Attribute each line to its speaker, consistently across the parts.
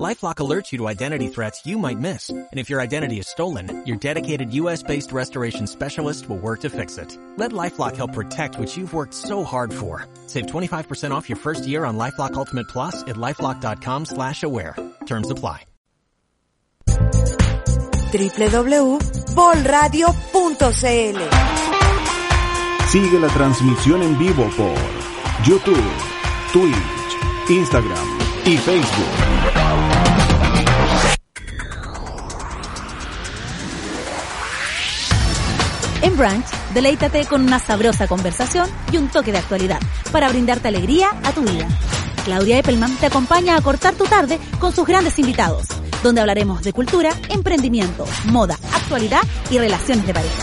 Speaker 1: LifeLock alerts you to identity threats you might miss. And if your identity is stolen, your dedicated US-based restoration specialist will work to fix it. Let LifeLock help protect what you've worked so hard for. Save 25% off your first year on LifeLock Ultimate Plus at LifeLock.com slash aware. Terms apply.
Speaker 2: www.bolradio.cl
Speaker 3: Sigue la transmisión en vivo por YouTube, Twitch, Instagram y Facebook.
Speaker 4: En Brunch, deleítate con una sabrosa conversación y un toque de actualidad para brindarte alegría a tu vida. Claudia Eppelman te acompaña a cortar tu tarde con sus grandes invitados, donde hablaremos de cultura, emprendimiento, moda, actualidad y relaciones de pareja.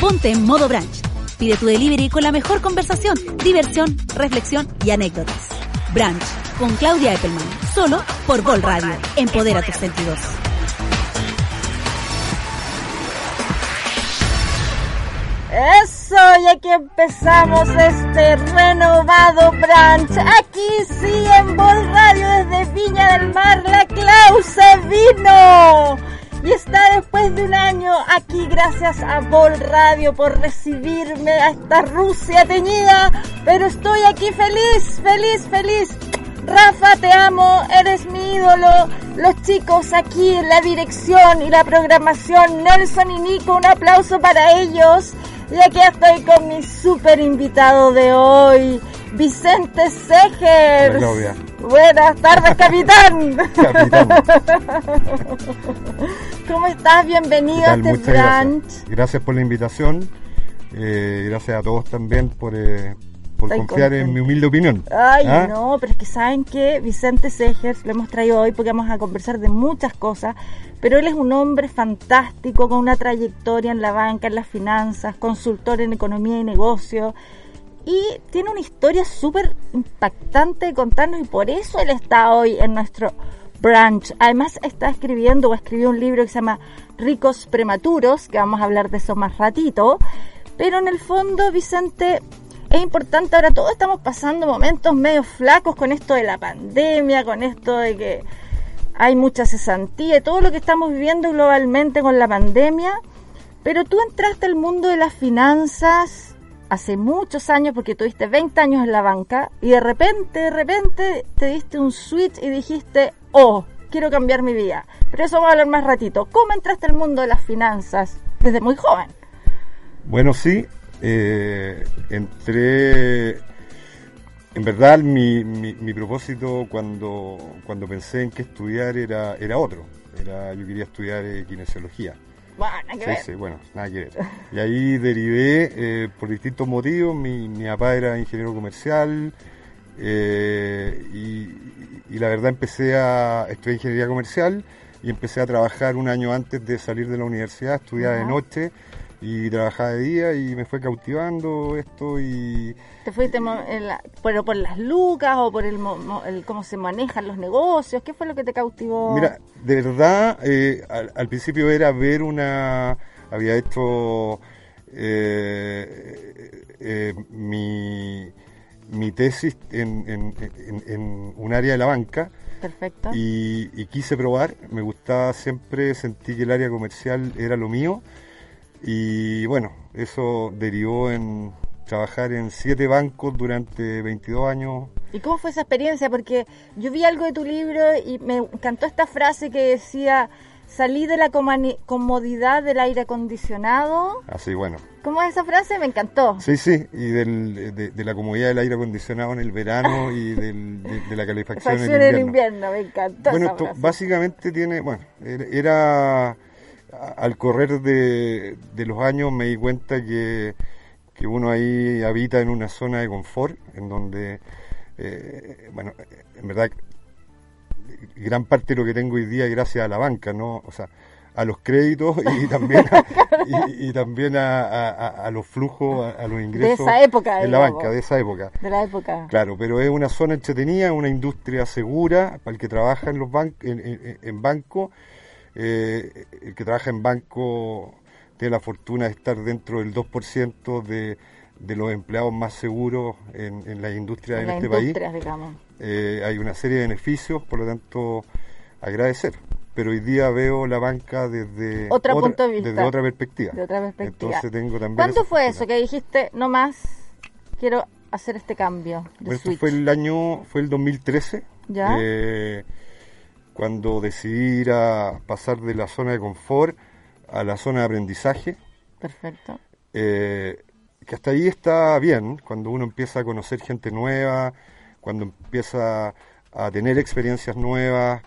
Speaker 4: Ponte en modo Brunch. Pide tu delivery con la mejor conversación, diversión, reflexión y anécdotas. Brunch con Claudia Eppelman, solo por Bol Radio. Empodera tus sentidos.
Speaker 5: Eso, y aquí empezamos este renovado branch. Aquí sí, en Bol Radio, desde Viña del Mar, la Clause vino. Y está después de un año aquí gracias a Bol Radio por recibirme a esta Rusia teñida. Pero estoy aquí feliz, feliz, feliz. Rafa, te amo, eres mi ídolo. Los chicos aquí en la dirección y la programación, Nelson y Nico, un aplauso para ellos. Y aquí estoy con mi super invitado de hoy, Vicente
Speaker 6: Claudia.
Speaker 5: Buenas tardes, capitán.
Speaker 6: Capitán.
Speaker 5: ¿Cómo estás? Bienvenido
Speaker 6: ¿Qué
Speaker 5: a este
Speaker 6: gracias. Gracias por la invitación. Eh, gracias a todos también por, eh, por
Speaker 5: Estoy
Speaker 6: confiar en mi humilde opinión.
Speaker 5: Ay,
Speaker 6: ¿Ah?
Speaker 5: no, pero es que saben que Vicente Segers lo hemos traído hoy porque vamos a conversar de muchas cosas, pero él es un hombre fantástico con una trayectoria en la banca, en las finanzas, consultor en economía y negocio y tiene una historia súper impactante de contarnos y por eso él está hoy en nuestro branch. Además está escribiendo o escribió un libro que se llama Ricos Prematuros, que vamos a hablar de eso más ratito, pero en el fondo Vicente es importante, ahora todos estamos pasando momentos medio flacos con esto de la pandemia, con esto de que hay mucha cesantía, todo lo que estamos viviendo globalmente con la pandemia, pero tú entraste al mundo de las finanzas hace muchos años, porque tuviste 20 años en la banca, y de repente, de repente te diste un switch y dijiste, oh, quiero cambiar mi vida. Pero eso vamos a hablar más ratito. ¿Cómo entraste al mundo de las finanzas desde muy joven?
Speaker 6: Bueno, sí. Eh, entré. En verdad, mi, mi, mi propósito cuando, cuando pensé en qué estudiar era, era otro. Era, yo quería estudiar eh, kinesiología.
Speaker 5: Bueno, hay que
Speaker 6: Sí,
Speaker 5: ver.
Speaker 6: sí, bueno, nada que ver. Y ahí derivé eh, por distintos motivos. Mi, mi papá era ingeniero comercial eh, y, y la verdad empecé a estudiar ingeniería comercial y empecé a trabajar un año antes de salir de la universidad, estudiaba de noche y trabajaba de día y me fue cautivando esto y
Speaker 5: ¿Te fuiste la- por, por las lucas o por el, el cómo se manejan los negocios? ¿Qué fue lo que te cautivó?
Speaker 6: Mira, de verdad, eh, al, al principio era ver una. Había hecho eh, eh, mi, mi tesis en, en- en- en un área de la banca
Speaker 5: Perfecto.
Speaker 6: y, y quise probar. Me gustaba siempre, sentí que el área comercial era lo mío. Y bueno, eso derivó en trabajar en siete bancos durante 22 años.
Speaker 5: ¿Y cómo fue esa experiencia? Porque yo vi algo de tu libro y me encantó esta frase que decía, salí de la comodidad del aire acondicionado.
Speaker 6: Así, bueno,
Speaker 5: ¿Cómo es esa frase? Me encantó.
Speaker 6: Sí, sí, y del, de, de la comodidad del aire acondicionado en el verano y del- de, de la calefacción en el
Speaker 5: Facción en
Speaker 6: invierno.
Speaker 5: invierno, me encantó
Speaker 6: Bueno,
Speaker 5: esa frase.
Speaker 6: básicamente tiene, bueno, era, era- al correr de, de los años me di cuenta que, que uno ahí habita en una zona de confort, en donde, eh, bueno, en verdad, gran parte de lo que tengo hoy día es gracias a la banca, ¿no? O sea, a los créditos y también a, y, y también a, a- a los flujos, a, los ingresos
Speaker 5: esa época,
Speaker 6: de la banca, de esa época.
Speaker 5: De la época.
Speaker 6: Claro, pero es una zona entretenida, una industria segura para el que trabaja en los ban- en, en- en banco. Eh, el que trabaja en banco tiene la fortuna de estar dentro del 2% de, de los empleados más seguros en, en la industria en,
Speaker 5: en las
Speaker 6: este país.
Speaker 5: industrias, digamos.
Speaker 6: Eh, hay una serie de beneficios, por lo tanto, agradecer. Pero hoy día veo la banca desde, otra,
Speaker 5: de
Speaker 6: desde otra perspectiva.
Speaker 5: De otra perspectiva.
Speaker 6: Entonces tengo también
Speaker 5: ¿Cuándo
Speaker 6: esa
Speaker 5: fue eso que dijiste, no más, quiero hacer este cambio de
Speaker 6: Bueno,
Speaker 5: switch?
Speaker 6: fue el año, fue el 2013,
Speaker 5: ¿Ya?
Speaker 6: eh, cuando decidí ir a pasar de la zona de confort a la zona de aprendizaje,
Speaker 5: Perfecto.
Speaker 6: eh, que hasta ahí está bien, cuando uno empieza a conocer gente nueva, cuando empieza a tener experiencias nuevas,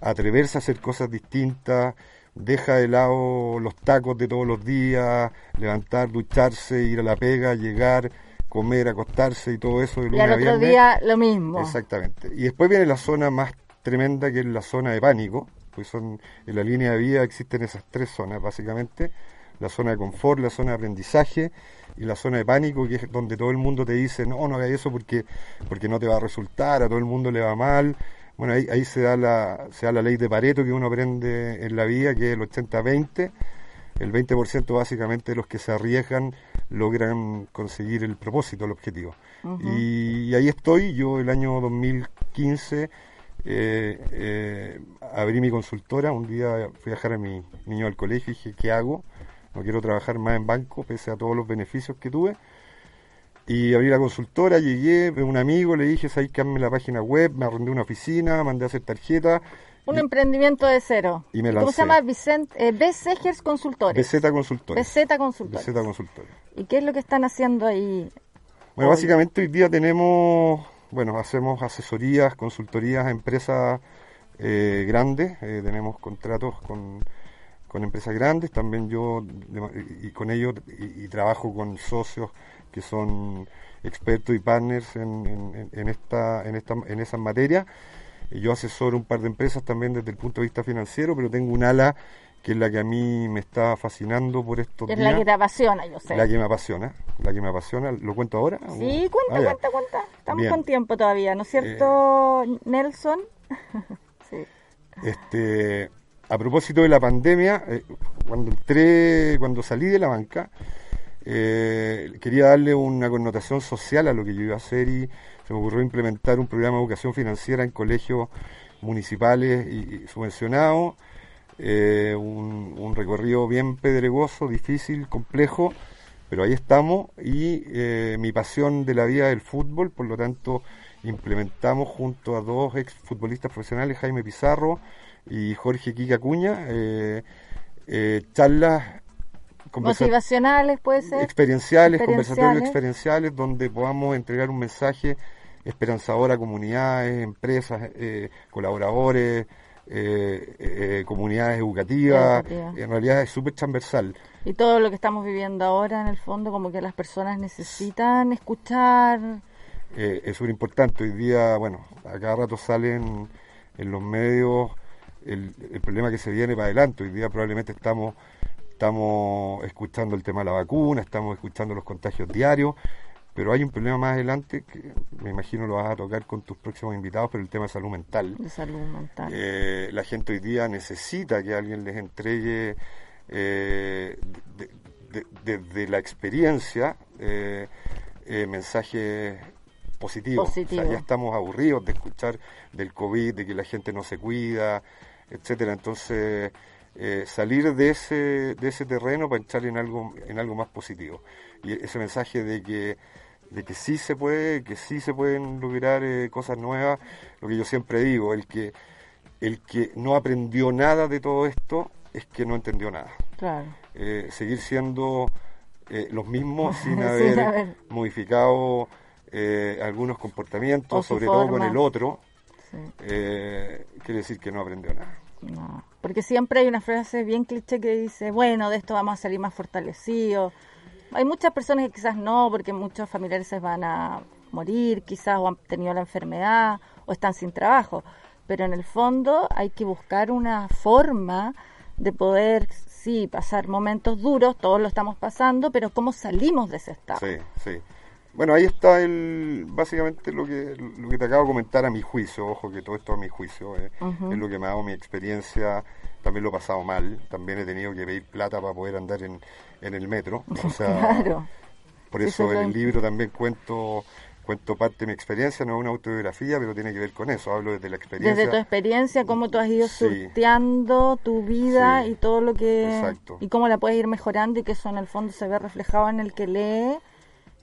Speaker 6: a atreverse a hacer cosas distintas, deja de lado los tacos de todos los días, levantar, ducharse, ir a la pega, llegar, comer, acostarse y todo eso de
Speaker 5: Y al
Speaker 6: a
Speaker 5: otro
Speaker 6: viernes.
Speaker 5: día lo mismo.
Speaker 6: Exactamente. Y después viene la zona más tremenda, que es la zona de pánico, pues son en la línea de vida existen esas tres zonas básicamente, la zona de confort, la zona de aprendizaje y la zona de pánico, que es donde todo el mundo te dice, no, no hagas eso porque, porque no te va a resultar, a todo el mundo le va mal. Bueno, ahí, ahí se, da la, se da la ley de Pareto que uno aprende en la vida, que es el 80-20. El 20% básicamente de los que se arriesgan logran conseguir el propósito, el objetivo. y, y ahí estoy, yo el año 2015 eh, eh, abrí mi consultora, un día fui a dejar a mi niño al colegio y dije, ¿qué hago? No quiero trabajar más en banco, pese a todos los beneficios que tuve. Y abrí la consultora, llegué, a un amigo, le dije, ¿sabes que hazme la página web? Me arrendé una oficina, mandé a hacer tarjeta.
Speaker 5: Un
Speaker 6: y-
Speaker 5: emprendimiento de cero.
Speaker 6: y me
Speaker 5: ¿Cómo
Speaker 6: lancé.
Speaker 5: se llama? Vicente, eh, Besegers Consultores.
Speaker 6: BZ Consultora.
Speaker 5: BZ Consultores.
Speaker 6: BZ Consultora.
Speaker 5: ¿Y qué es lo que están haciendo ahí?
Speaker 6: Bueno,
Speaker 5: Hoy.
Speaker 6: básicamente hoy día tenemos, bueno, hacemos asesorías, consultorías a empresas eh, grandes, eh, tenemos contratos con, con empresas grandes, también yo y, con ellos y, trabajo con socios que son expertos y partners en, en- esta, en esta, en esas materias. Yo asesoro un par de empresas también desde el punto de vista financiero, pero tengo un ala que es la que a mí me está fascinando por estos
Speaker 5: Es
Speaker 6: días.
Speaker 5: la que te apasiona, yo sé.
Speaker 6: La que me apasiona, la que me apasiona. ¿Lo cuento ahora?
Speaker 5: Sí, cuenta,
Speaker 6: Ah,
Speaker 5: cuenta, cuenta. Estamos
Speaker 6: Bien. Eh,
Speaker 5: con tiempo todavía, ¿no es cierto, Nelson? sí.
Speaker 6: Este, a propósito de la pandemia, eh, cuando entré, cuando salí de la banca, eh, quería darle una connotación social a lo que yo iba a hacer y se me ocurrió implementar un programa de educación financiera en colegios municipales y, y subvencionados, eh, un, un recorrido bien pedregoso, difícil, complejo, pero ahí estamos y eh, mi pasión de la vida del fútbol, por lo tanto implementamos junto a dos ex futbolistas profesionales, Jaime Pizarro y Jorge Kika Cuña, eh, eh, charlas
Speaker 5: Motivacionales, puede ser.
Speaker 6: experienciales,
Speaker 5: Experienciales.
Speaker 6: conversatorios experienciales, donde podamos entregar un mensaje esperanzador a comunidades, empresas, eh, colaboradores, eh, eh, comunidades educativas. En realidad es súper transversal.
Speaker 5: Y todo lo que estamos viviendo ahora, en el fondo, como que las personas necesitan escuchar.
Speaker 6: Eh, es súper importante. Hoy día, bueno, a cada rato salen en los medios el, el problema que se viene para adelante. Hoy día probablemente estamos, estamos escuchando el tema de la vacuna, estamos escuchando los contagios diarios, pero hay un problema más adelante que me imagino lo vas a tocar con tus próximos invitados, pero el tema de salud mental.
Speaker 5: de salud mental.
Speaker 6: Eh, la gente hoy día necesita que alguien les entregue eh, de- de- desde la experiencia eh, mensajes positivos.
Speaker 5: Positivo.
Speaker 6: O sea, ya estamos aburridos de escuchar del COVID, de que la gente no se cuida, etcétera. Entonces, salir de ese, de ese terreno para echarle en algo, en algo más positivo. Y ese mensaje de que de que sí se puede, que sí se pueden lograr eh, cosas nuevas, lo que yo siempre digo, el que el que no aprendió nada de todo esto es que no entendió nada.
Speaker 5: Claro.
Speaker 6: Eh, seguir siendo eh, los mismos sin
Speaker 5: Sin
Speaker 6: haber modificado eh, algunos comportamientos,
Speaker 5: O
Speaker 6: sobre todo con el otro,
Speaker 5: Sí.
Speaker 6: eh, quiere decir que no aprendió nada.
Speaker 5: No, porque siempre hay una frase bien cliché que dice, bueno, de esto vamos a salir más fortalecidos. Hay muchas personas que quizás no, porque muchos familiares se van a morir, quizás o han tenido la enfermedad o están sin trabajo. Pero en el fondo hay que buscar una forma de poder, sí, pasar momentos duros, todos lo estamos pasando, pero cómo salimos de ese estado.
Speaker 6: Sí, sí. Bueno, ahí está el básicamente lo que lo que te acabo de comentar a mi juicio, ojo que todo esto a mi juicio, eh, es lo que me ha dado mi experiencia, también lo he pasado mal, también he tenido que pedir plata para poder andar en, en el metro, o sea,
Speaker 5: claro.
Speaker 6: por eso en el libro también cuento cuento parte de mi experiencia, no es una autobiografía, pero tiene que ver con eso, hablo desde la experiencia.
Speaker 5: Desde tu experiencia, cómo tú has ido
Speaker 6: Sí.
Speaker 5: surteando tu vida
Speaker 6: Sí.
Speaker 5: y todo lo que...
Speaker 6: Exacto.
Speaker 5: Y cómo la puedes ir mejorando y que eso en el fondo se ve reflejado en el que lee.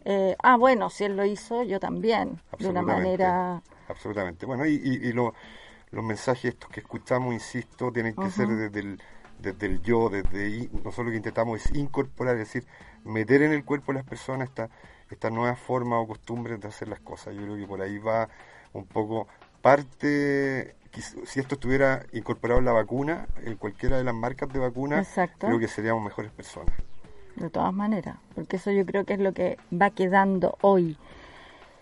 Speaker 5: Eh, ah, bueno, si él lo hizo, yo también, de una manera...
Speaker 6: Absolutamente. Bueno, y, y, y lo- los mensajes estos que escuchamos, insisto, tienen que ser desde el, desde el yo, desde. Nosotros lo que intentamos es incorporar, es decir, meter en el cuerpo de las personas esta, esta nueva forma o costumbre de hacer las cosas. Yo creo que por ahí va un poco parte, si esto estuviera incorporado en la vacuna, en cualquiera de las marcas de vacuna,
Speaker 5: Exacto.
Speaker 6: creo que seríamos mejores personas.
Speaker 5: De todas maneras, porque eso yo creo que es lo que va quedando hoy.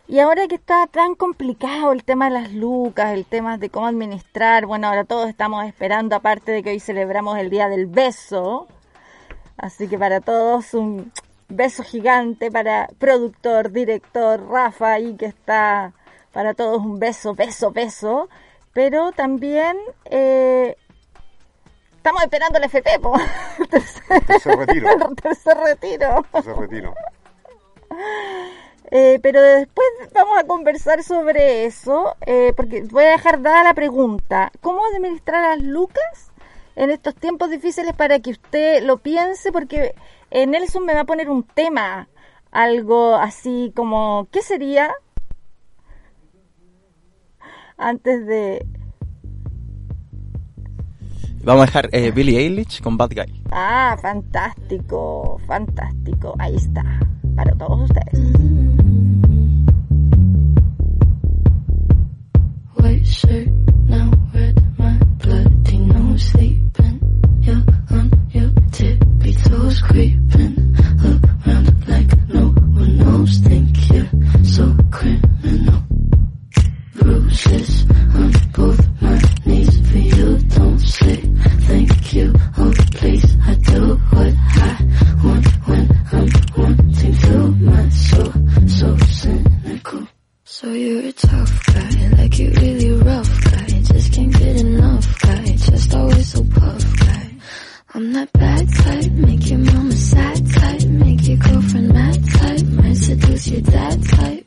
Speaker 5: Y ahora que está tan complicado el tema de las lucas, el tema de cómo administrar, bueno, ahora todos estamos esperando, aparte de que hoy celebramos el Día del Beso, así que para todos un beso gigante para productor, director, Rafa, ahí que está, para todos un beso, beso, beso, pero también eh, estamos esperando el FP, po, el tercer,
Speaker 6: Tercer retiro.
Speaker 5: el tercer retiro.
Speaker 6: Ese retiro.
Speaker 5: Eh, pero después vamos a conversar sobre eso, eh, porque voy a dejar dada la pregunta, ¿cómo administrar las lucas en estos tiempos difíciles para que usted lo piense? Porque Nelson me va a poner un tema, algo así como, ¿qué sería? Antes de...
Speaker 7: Vamos a dejar eh, Billie Eilish con Bad Guy.
Speaker 5: Ah, fantástico, fantástico, ahí está, para todos ustedes.
Speaker 8: White shirt, now red, my bloody nose sleeping. You're on your tippy toes, creeping around like no one knows. Think you're so criminal. Bruises on both my knees for you. Don't say thank you. Oh, please, I do what I want when I'm wanting to. My soul, so cynical. So you're a tough guy, like you really rough guy. Just can't get enough guy, just always so puff guy. I'm that bad type, make your mama sad type, make your girlfriend mad type, might seduce your dad type.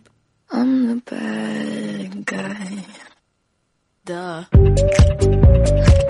Speaker 8: I'm the bad guy. Duh.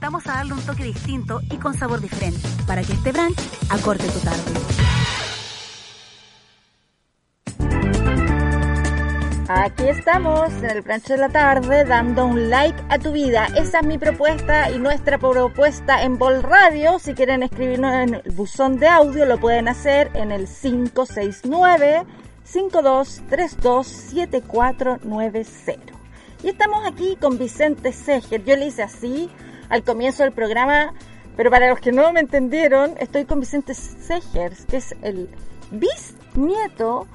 Speaker 4: Vamos a darle un toque distinto y con sabor diferente para que este brunch acorte tu tarde.
Speaker 5: Aquí estamos en el plancho de la tarde dando un like a tu vida. Esa es mi propuesta y nuestra propuesta en Bol Radio. Si quieren escribirnos en el buzón de audio lo pueden hacer en el 569 5232 7490. Y estamos aquí con Vicente Seger. Yo le hice así al comienzo del programa, pero para los que no me entendieron, estoy con Vicente Segers, que es el bisnieto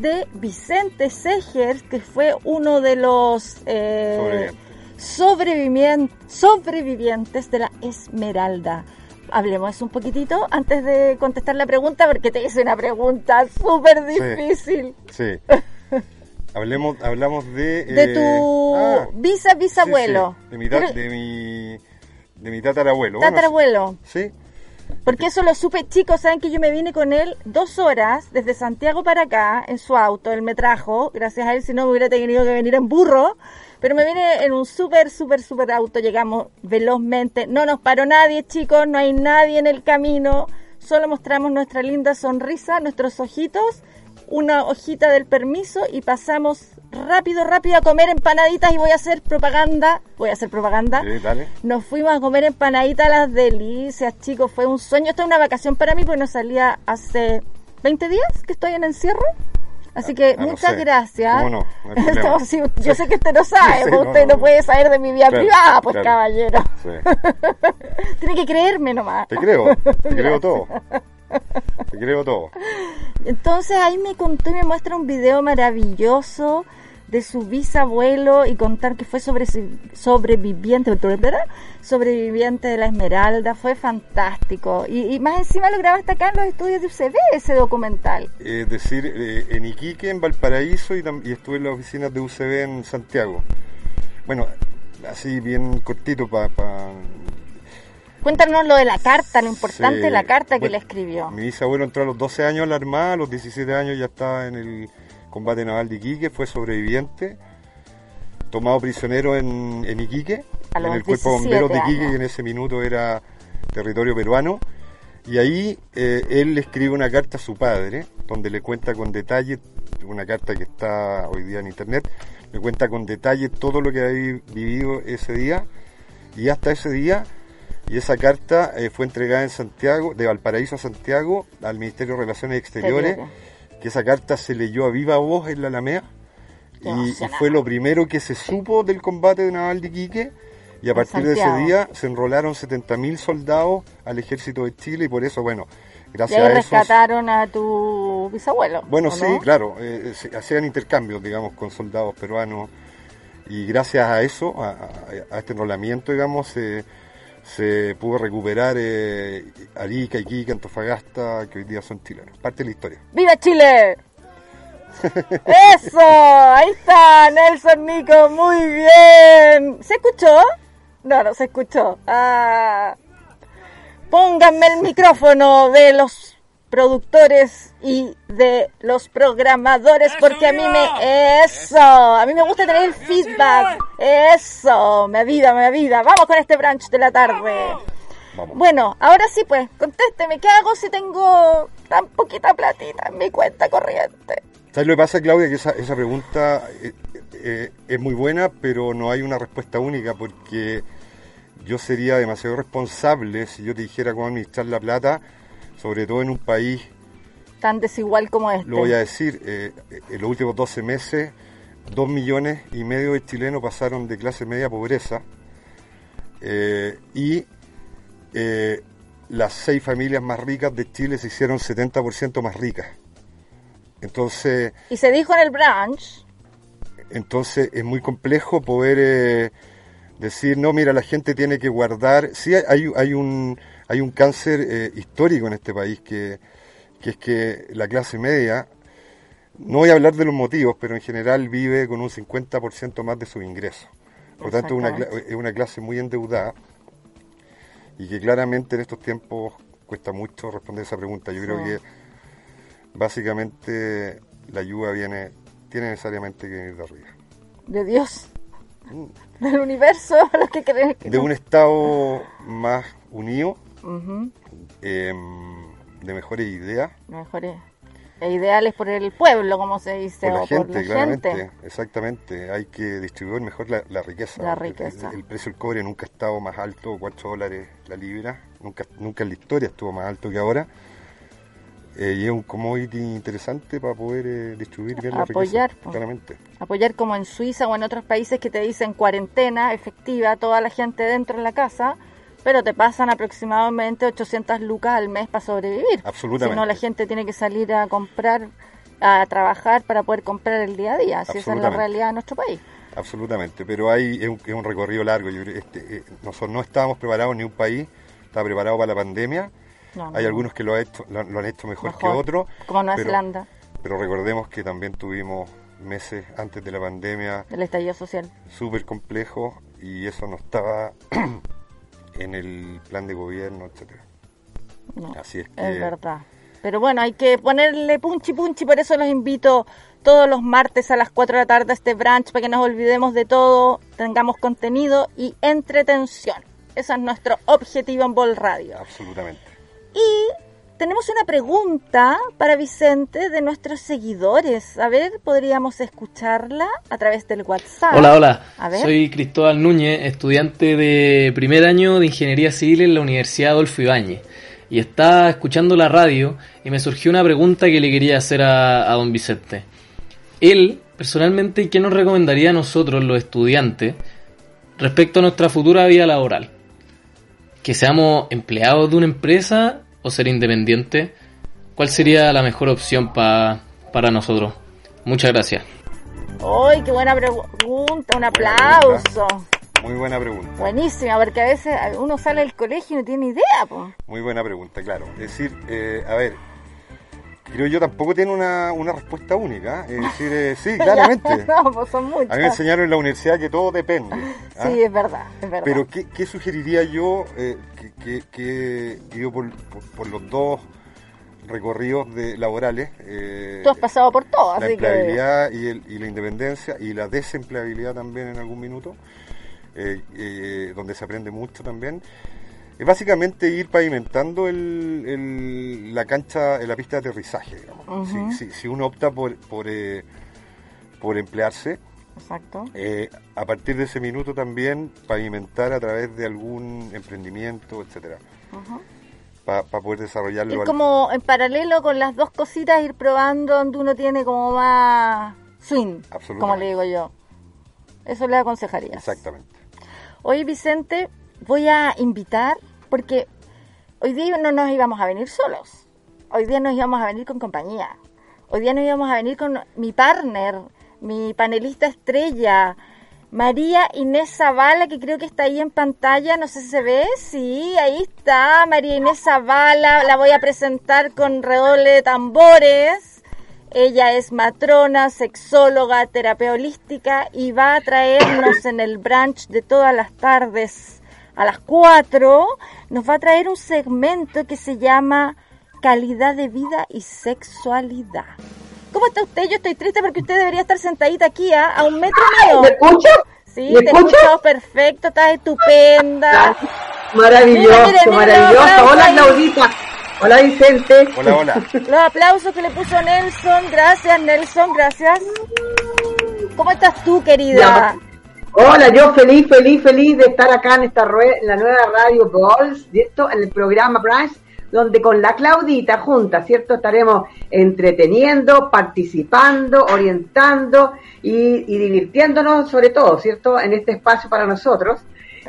Speaker 5: de Vicente Segers, que fue uno de los eh, sobrevivien- sobrevivientes de la Esmeralda. Hablemos un poquitito antes de contestar la pregunta, porque te hice una pregunta súper difícil.
Speaker 6: Sí. Hablemos, hablamos de...
Speaker 5: De
Speaker 6: eh,
Speaker 5: tu
Speaker 6: ah,
Speaker 5: bisa bisabuelo.
Speaker 6: sí, sí, de, mi ta-
Speaker 5: Pero-
Speaker 6: de mi de mi tatarabuelo. Bueno,
Speaker 5: Tatarabuelo.
Speaker 6: sí,
Speaker 5: Porque eso lo supe, chicos, saben que yo me vine con él dos horas desde Santiago para acá en su auto, él me trajo, gracias a él, si no me hubiera tenido que venir en burro, pero me vine en un súper, súper, súper auto, llegamos velozmente, no nos paró nadie, chicos, no hay nadie en el camino, solo mostramos nuestra linda sonrisa, nuestros ojitos, una hojita del permiso y pasamos rápido, rápido a comer empanaditas y voy a hacer propaganda, voy a hacer propaganda.
Speaker 6: sí, dale.
Speaker 5: Nos fuimos a comer empanaditas a las delicias, chicos. Fue un sueño. Esto es una vacación para mí porque no salía hace 20 días que estoy en encierro. Así que
Speaker 6: Ah, no
Speaker 5: muchas
Speaker 6: sé.
Speaker 5: gracias.
Speaker 6: ¿Cómo no? No
Speaker 5: sí, yo sé que usted no sabe,
Speaker 6: Sí, no,
Speaker 5: usted no, puede saber de mi vida
Speaker 6: Claro,
Speaker 5: privada, pues
Speaker 6: claro.
Speaker 5: caballero.
Speaker 6: Sí.
Speaker 5: Tiene que creerme nomás.
Speaker 6: Te creo, te creo todo. Te creo todo.
Speaker 5: Entonces ahí me contó y me muestra un video maravilloso de su bisabuelo y contar que fue sobre, sobreviviente, ¿verdad? sobreviviente de la Esmeralda, fue fantástico. Y, y más encima lo grabaste acá en los estudios de UCB, ese documental.
Speaker 6: Es decir, eh, en Iquique, en Valparaíso y, y estuve en las oficinas de UCB en Santiago. Bueno, así bien cortito para...
Speaker 5: Cuéntanos lo de la carta, lo importante
Speaker 6: Sí,
Speaker 5: de la carta que
Speaker 6: bueno,
Speaker 5: le escribió.
Speaker 6: Mi bisabuelo entró a los 12 años a la Armada, a los 17 años ya estaba en el combate naval de Iquique, fue sobreviviente, tomado prisionero en, en Iquique, en el cuerpo de bomberos de
Speaker 5: 17
Speaker 6: Iquique,
Speaker 5: años.
Speaker 6: que en ese minuto era territorio peruano. Y ahí eh, él le escribe una carta a su padre, donde le cuenta con detalle, una carta que está hoy día en internet, le cuenta con detalle todo lo que había vivido ese día. Y hasta ese día, y esa carta eh, fue entregada en Santiago, de Valparaíso a Santiago, al Ministerio de Relaciones Exteriores, que esa carta se leyó a viva voz en la Alameda. Y, fue lo primero que se supo del combate de naval de Iquique. Y a partir de ese día se enrolaron 70.000 soldados al ejército de Chile y por eso, bueno,
Speaker 5: Y
Speaker 6: gracias
Speaker 5: ahí
Speaker 6: a eso...
Speaker 5: rescataron a tu bisabuelo.
Speaker 6: Bueno,
Speaker 5: ¿o
Speaker 6: sí,
Speaker 5: no?
Speaker 6: claro, eh, se hacían intercambios, digamos, con soldados peruanos y gracias a eso, a, este enrolamiento, digamos, se, se pudo recuperar eh, Arica, Iquique, Antofagasta, que hoy día son chilenos. Parte de la historia.
Speaker 5: ¡Viva Chile! ¡Eso! Ahí está, Nelson Nico, muy bien. ¿Se escuchó? No, no se escuchó. Ah. Pónganme el micrófono de los productores y de los programadores porque a mí me eso, a mí me gusta tener el feedback. Eso, me avida, me avida. Vamos con este brunch de la tarde.
Speaker 6: Vamos.
Speaker 5: Bueno, ahora sí pues, contésteme, ¿qué hago si tengo tan poquita platita en mi cuenta corriente?
Speaker 6: ¿Sabes lo que pasa, Claudia? Que esa, esa pregunta eh, eh, es muy buena, pero no hay una respuesta única porque yo sería demasiado responsable si yo te dijera cómo administrar la plata, sobre todo en un país
Speaker 5: Tan desigual como este.
Speaker 6: Lo voy a decir, eh, en los últimos 12 meses, dos millones y medio de chilenos pasaron de clase media a pobreza eh, y eh, las seis familias más ricas de Chile se hicieron 70% más ricas. Entonces,
Speaker 5: Y se dijo en el brunch,
Speaker 6: entonces es muy complejo poder decir, no, mira, la gente tiene que guardar. Sí, hay, hay, un, hay un cáncer eh, histórico en este país que, que es que la clase media, no voy a hablar de los motivos, pero en general vive con un 50% más de sus ingresos. Por lo tanto, es una, es una clase muy endeudada y que claramente en estos tiempos cuesta mucho responder esa pregunta. Yo creo que básicamente la ayuda viene, tiene necesariamente que venir de arriba.
Speaker 5: de Dios. del universo, los que creen que
Speaker 6: de
Speaker 5: no.
Speaker 6: un Estado más unido, em, de mejores ideas,
Speaker 5: Mejores e ideales por el pueblo, como se dice,
Speaker 6: por la
Speaker 5: o
Speaker 6: gente,
Speaker 5: por la
Speaker 6: claramente,
Speaker 5: gente.
Speaker 6: exactamente. Hay que distribuir mejor la, la riqueza.
Speaker 5: La
Speaker 6: El- el-
Speaker 5: riqueza.
Speaker 6: El, precio del cobre nunca ha estado más alto, 4 dólares la libra, nunca, nunca en la historia estuvo más alto que ahora. Eh, y es un commodity interesante para poder eh, distribuir bien la
Speaker 5: Apoyar,
Speaker 6: riqueza,
Speaker 5: po.
Speaker 6: claramente.
Speaker 5: Apoyar como en Suiza o en otros países que te dicen cuarentena efectiva, toda la gente dentro de la casa, pero te pasan aproximadamente 800 lucas al mes para sobrevivir.
Speaker 6: Absolutamente.
Speaker 5: Si no, la gente tiene que salir a comprar, a trabajar para poder comprar el día a día. Si esa es la realidad de nuestro país.
Speaker 6: Absolutamente, pero hay, es, un, es un recorrido largo. Yo este, eh, nosotros no estábamos preparados, ni un país estaba preparado para la pandemia.
Speaker 5: No, no,
Speaker 6: Hay
Speaker 5: no.
Speaker 6: algunos que lo, ha hecho, lo, lo han hecho mejor, que otros.
Speaker 5: Como Nueva
Speaker 6: pero-
Speaker 5: Zelanda,
Speaker 6: Pero recordemos que también tuvimos meses antes de la pandemia
Speaker 5: el estallido social.
Speaker 6: súper complejos y eso no estaba en el plan de gobierno, etcétera.
Speaker 5: No,
Speaker 6: Así es que
Speaker 5: Es verdad. Pero bueno, hay que ponerle punchi punchi, por eso los invito todos los martes a las 4 de la tarde a este brunch para que nos olvidemos de todo, tengamos contenido y entretención. Ese es nuestro objetivo en Bol Radio.
Speaker 6: absolutamente.
Speaker 5: Y tenemos una pregunta para Vicente de nuestros seguidores. A ver, podríamos escucharla a través del WhatsApp.
Speaker 9: Hola, hola.
Speaker 5: A ver.
Speaker 9: Soy Cristóbal Núñez, estudiante de primer año de Ingeniería Civil en la Universidad Adolfo Ibáñez. Y estaba escuchando la radio y me surgió una pregunta que le quería hacer a, a don Vicente. Él, personalmente, ¿qué nos recomendaría a nosotros, los estudiantes, respecto a nuestra futura vida laboral? ¿Que seamos empleados de una empresa o ser independientes? ¿Cuál sería la mejor opción pa- para nosotros? Muchas gracias.
Speaker 5: ¡Ay, qué buena pregunta! Un aplauso.
Speaker 6: Muy buena pregunta.
Speaker 5: Buenísima, porque a veces uno sale del colegio y no tiene idea, po.
Speaker 6: Muy buena pregunta, claro. Es decir, eh, a ver, creo yo tampoco tiene una, una respuesta única. ¿eh? Es decir, eh, sí, claramente.
Speaker 5: no, pues son muchas.
Speaker 6: A mí me enseñaron en la universidad que todo depende. ¿ah?
Speaker 5: Sí, es verdad, es verdad.
Speaker 6: Pero ¿qué, qué sugeriría yo eh, que, que, que yo por, por- por los dos recorridos de, laborales? eh,
Speaker 5: Tú has pasado por todo,
Speaker 6: la
Speaker 5: así que...
Speaker 6: empleabilidad y, el- y la independencia y la desempleabilidad también en algún minuto, donde se aprende mucho también. Es básicamente ir pavimentando el, el- la cancha, la pista de aterrizaje. digamos. Si, si- si uno opta por, por, eh, por emplearse,
Speaker 5: Exacto.
Speaker 6: eh, a partir de ese minuto también pavimentar a través de algún emprendimiento, etcétera, para poder desarrollarlo. Al-
Speaker 5: como en paralelo con las dos cositas, ir probando donde uno tiene como más swing, como le digo yo. Eso le aconsejaría.
Speaker 6: Exactamente.
Speaker 5: Hoy, Vicente, voy a invitar, porque hoy día no nos íbamos a venir solos. Hoy día nos íbamos a venir con compañía. Hoy día nos íbamos a venir con mi partner, mi panelista estrella, María Inés Zavala, que creo que está ahí en pantalla. No sé si se ve. Sí, ahí está. María Inés Zavala. La voy a presentar con redoble de tambores. Ella es matrona, sexóloga, terapia holística y va a traernos en el brunch de todas las tardes a las 4, nos va a traer un segmento que se llama calidad de vida y sexualidad. ¿Cómo está usted? Yo estoy triste porque usted debería estar sentadita aquí ¿ah? a un metro mío.
Speaker 10: ¿Me escucha?
Speaker 5: Sí,
Speaker 10: ¿Me
Speaker 5: te
Speaker 10: escucha?
Speaker 5: escucho perfecto, estás estupenda.
Speaker 10: Maravilloso,
Speaker 5: Mira, mira, mira,
Speaker 10: maravilloso. Hola
Speaker 5: ahí.
Speaker 10: Claudita. Hola Vicente.
Speaker 6: Hola, hola.
Speaker 5: Los aplausos que le puso Nelson. Gracias, Nelson, gracias. ¿Cómo estás tú, querida?
Speaker 10: Hola, yo feliz, feliz, feliz de estar acá en esta en la nueva radio Balls, ¿cierto? En el programa Branch, donde con la Claudita juntas, ¿cierto? Estaremos entreteniendo, participando, orientando y, y divirtiéndonos sobre todo, ¿cierto? En este espacio para nosotros.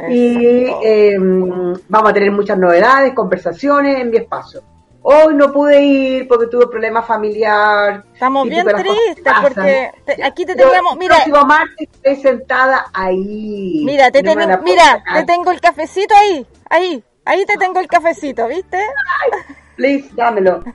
Speaker 10: Y eh, vamos a tener muchas novedades, conversaciones en mi espacio. Hoy no pude ir porque tuve problemas familiar.
Speaker 5: Estamos bien tristes porque te- aquí te teníamos,
Speaker 10: el
Speaker 5: mira,
Speaker 10: próximo martes estoy sentada ahí.
Speaker 5: mira, te tengo, mira, te tengo el cafecito ahí, ahí, ahí te tengo el cafecito, ¿viste?
Speaker 10: Please, dámelo.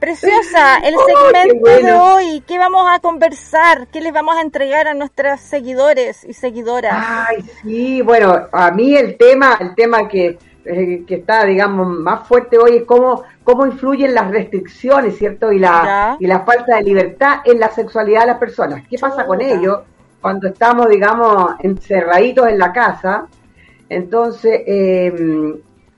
Speaker 5: Preciosa, el
Speaker 10: Ay,
Speaker 5: segmento de hoy, ¿qué vamos a conversar? ¿Qué les vamos a entregar a nuestros seguidores y seguidoras?
Speaker 10: Ay, sí, bueno, a mí el tema, el tema que, eh, que está, digamos, más fuerte hoy es cómo, cómo influyen las restricciones, ¿cierto? Y la, y la falta de libertad en la sexualidad de las personas. ¿Qué pasa con ello? cuando estamos, digamos, encerraditos en la casa. Entonces, eh,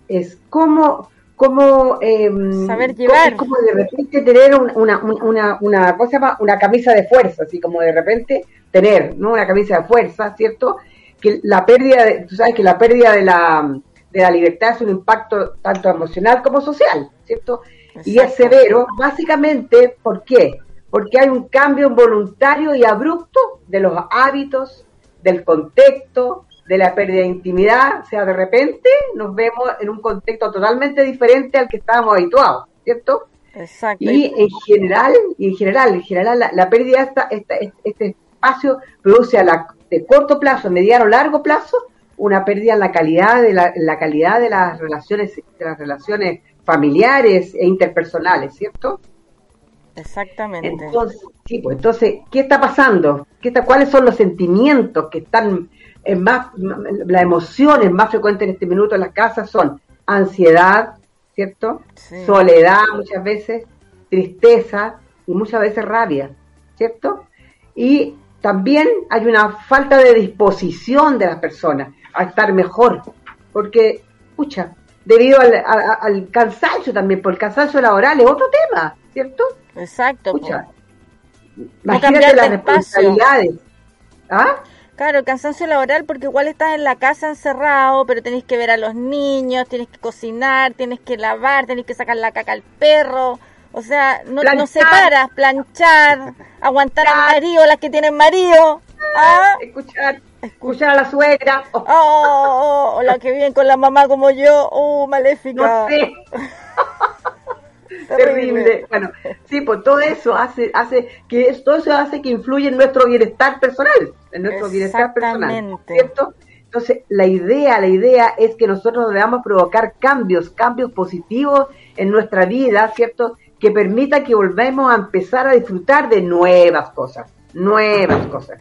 Speaker 10: es como, como eh,
Speaker 5: Saber llevar.
Speaker 10: como de repente tener un- una, una, una, ¿cómo se llama? Una camisa de fuerza, así como de repente tener, ¿no? Una camisa de fuerza, ¿cierto? Que la pérdida, de, tú sabes que la pérdida de la, de la libertad es un impacto tanto emocional como social, ¿cierto? Y es severo, básicamente, ¿por qué? Porque hay un cambio involuntario y abrupto de los hábitos, del contexto, de la pérdida de intimidad, o sea, de repente nos vemos en un contexto totalmente diferente al que estábamos habituados, ¿cierto?
Speaker 5: Exacto.
Speaker 10: Y en general, y en general, en general la, la pérdida de esta, esta- este espacio produce a la, de corto plazo, mediano, largo plazo, una pérdida en la calidad de la, calidad de las relaciones, de las relaciones familiares e interpersonales, ¿cierto?
Speaker 5: Exactamente.
Speaker 10: Entonces, sí, pues, entonces, ¿qué está pasando? ¿Qué está, ¿Cuáles son los sentimientos que están en más, las emociones más frecuentes en este minuto en las casas son ansiedad, ¿cierto?
Speaker 5: Sí.
Speaker 10: Soledad muchas veces, tristeza y muchas veces rabia, ¿cierto? Y también hay una falta de disposición de las personas a estar mejor, porque, escucha, debido al, a- al cansancio también, por el cansancio laboral es otro tema, ¿cierto?
Speaker 5: Exacto.
Speaker 10: Escucha,
Speaker 5: No
Speaker 10: imagínate las responsabilidades. ¿Ah?
Speaker 5: Claro, el cansancio laboral porque igual estás en la casa encerrado, pero tenés que ver a los niños, tienes que cocinar, tienes que lavar, tenés que sacar la caca al perro. O sea, no, no
Speaker 10: Planchar.
Speaker 5: separas, planchar, aguantar al marido, las que tienen marido. ¿ah?
Speaker 10: Escuchar, escuchar a la suegra. Oh,
Speaker 5: Oh, oh, las que viven con la mamá como yo. Oh, maléfica.
Speaker 10: no sé. Terrible. Bueno, sí, pues todo eso hace, hace que todo eso hace que influye en nuestro bienestar personal, en nuestro bienestar personal. ¿cierto? Entonces, la idea, la idea es que nosotros debamos provocar cambios, cambios positivos en nuestra vida, ¿cierto? Que permita que volvamos a empezar a disfrutar de nuevas cosas, nuevas cosas.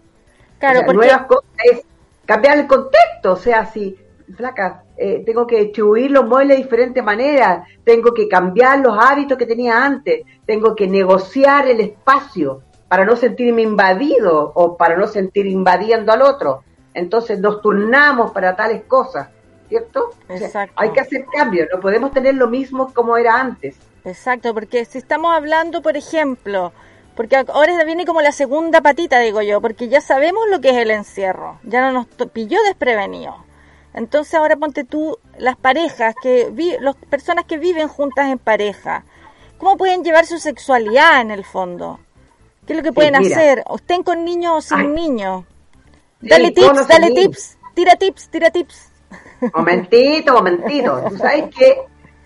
Speaker 5: Claro,
Speaker 10: O sea,
Speaker 5: porque
Speaker 10: nuevas cosas es cambiar el contexto, o sea, si, flaca, eh, tengo que distribuir los muebles de diferentes maneras, tengo que cambiar los hábitos que tenía antes, tengo que negociar el espacio para no sentirme invadido o para no sentir invadiendo al otro. Entonces nos turnamos para tales cosas, ¿cierto? O sea, hay que hacer cambios, no podemos tener lo mismo como era antes.
Speaker 5: Exacto, porque si estamos hablando, por ejemplo, porque ahora viene como la segunda patita, digo yo, porque ya sabemos lo que es el encierro, ya no nos pilló desprevenido. Entonces ahora ponte tú las parejas que vi, las personas que viven juntas en pareja, ¿cómo pueden llevar su sexualidad en el fondo? ¿Qué es lo que pueden
Speaker 10: mira.
Speaker 5: hacer? ¿O estén con niños o sin
Speaker 10: Ay.
Speaker 5: niños?
Speaker 10: Sí,
Speaker 5: Dale tips, dale tips, tira tips, tira tips.
Speaker 10: Momentito, momentito. Tú sabes que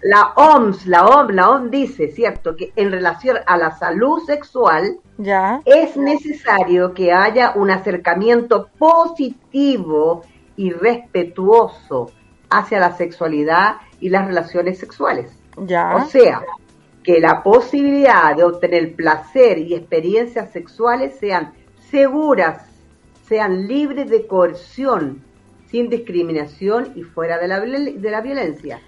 Speaker 10: la OMS, la OMS, la OMS dice, ¿cierto? Que en relación a la salud sexual
Speaker 5: Ya,
Speaker 10: es necesario que haya un acercamiento positivo y respetuoso hacia la sexualidad y las relaciones sexuales.
Speaker 5: ya.
Speaker 10: O sea, que la posibilidad de obtener placer y experiencias sexuales sean seguras, sean libres de coerción, sin discriminación y fuera de la, de la violencia.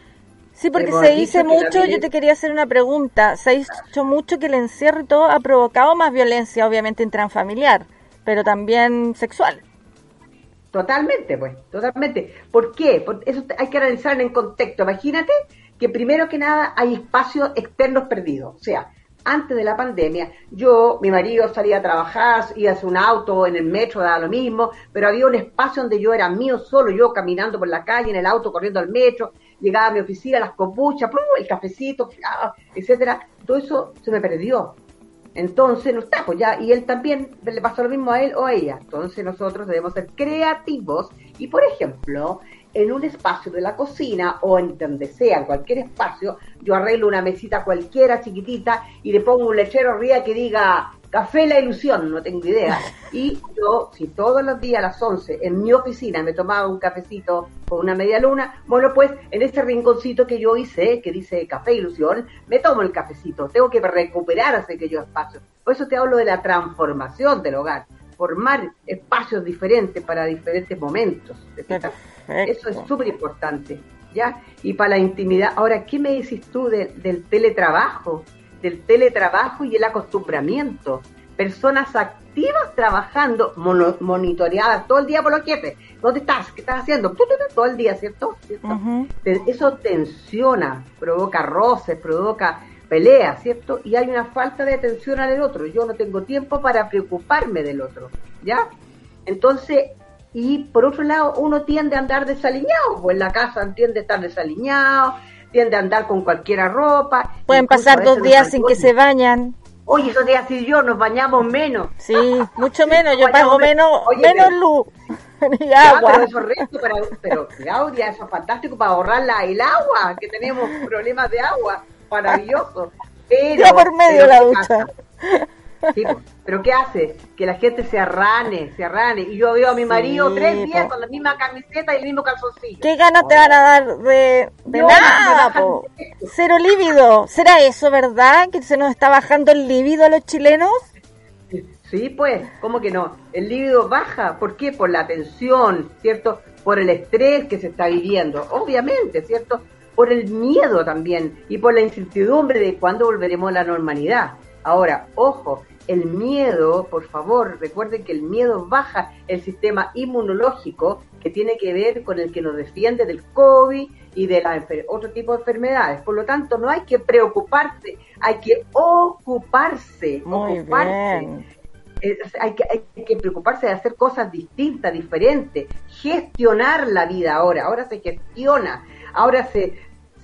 Speaker 5: Sí, porque
Speaker 10: Hemos
Speaker 5: se dice mucho, yo te quería hacer una pregunta, se ha dicho mucho que el encierro y todo ha provocado más violencia, obviamente intrafamiliar, pero también sexual.
Speaker 10: Totalmente, pues, totalmente. ¿Por qué? Porque eso hay que analizar en contexto. Imagínate que primero que nada hay espacios externos perdidos. O sea, antes de la pandemia, yo, mi marido salía a trabajar, iba a hacer un auto, en el metro, daba lo mismo, pero había un espacio donde yo era mío solo, yo caminando por la calle, en el auto, corriendo al metro, llegaba a mi oficina, las copuchas, el cafecito, ah, etcétera. Todo eso se me perdió. Entonces no está, pues ya, y él también le pasó lo mismo a él o a ella. Entonces nosotros debemos ser creativos y, por ejemplo, en un espacio de la cocina o en donde sea, en cualquier espacio, yo arreglo una mesita cualquiera chiquitita y le pongo un lechero arriba que diga Café La Ilusión, no tengo idea. Y yo, si todos los días a las 11 en mi oficina me tomaba un cafecito con una media luna, bueno, pues en ese rinconcito que yo hice, que dice Café Ilusión, me tomo el cafecito. Tengo que recuperar ese aquello espacio. Por eso te hablo de la transformación del hogar. Formar espacios diferentes para diferentes momentos. Eso es súper importante. ¿ya? Y para la intimidad. Ahora, ¿qué me decís tú de- del teletrabajo? Del teletrabajo y el acostumbramiento. Personas productivas trabajando, mono- monitoreadas todo el día por los jefes. ¿Dónde estás? ¿Qué estás haciendo? Todo el día, ¿cierto? Eso tensiona, provoca roces, provoca peleas, ¿cierto? Y hay una falta de atención al otro. Yo no tengo tiempo para preocuparme del otro, ¿ya? Entonces, y por otro lado, uno tiende a andar desaliñado, pues en la casa tiende a estar desaliñado, tiende a andar con cualquiera ropa.
Speaker 5: Pueden pasar dos días sin que se bañan.
Speaker 10: Oye, esos días y yo nos bañamos menos.
Speaker 5: Sí, mucho menos. Yo pago
Speaker 10: menos.
Speaker 5: menos,
Speaker 10: Oye,
Speaker 5: menos
Speaker 10: pero-
Speaker 5: luz y agua.
Speaker 10: pero eso es rico, pero, Claudia, eso es fantástico para ahorrar la, el agua, que tenemos problemas de agua, maravilloso. Pero,
Speaker 5: Ya por medio la
Speaker 10: ¿qué
Speaker 5: ducha.
Speaker 10: Sí, pero ¿qué hace? Que la gente se arrane, se arrane. Y yo veo a mi marido
Speaker 5: Sí,
Speaker 10: tres días
Speaker 5: po.
Speaker 10: con la misma camiseta y el mismo calzoncillo.
Speaker 5: ¿Qué ganas te van a dar de, de
Speaker 10: No,
Speaker 5: nada. Cero líbido. ¿Será eso, verdad? ¿Que se nos está bajando el líbido a los chilenos?
Speaker 10: Sí, pues, ¿cómo que no? El líbido baja, ¿por qué? Por la tensión, ¿cierto? Por el estrés que se está viviendo, obviamente, ¿cierto? Por el miedo también y por la incertidumbre de cuándo volveremos a la normalidad. Ahora, ojo, el miedo, por favor, recuerden que el miedo baja el sistema inmunológico que tiene que ver con el que nos defiende del COVID y de la otro tipo de enfermedades. Por lo tanto, no hay que preocuparse, hay que ocuparse,
Speaker 5: Muy
Speaker 10: ocuparse.
Speaker 5: bien.
Speaker 10: Hay, que, hay que preocuparse de hacer cosas distintas, diferentes, gestionar la vida ahora, ahora se gestiona, ahora se,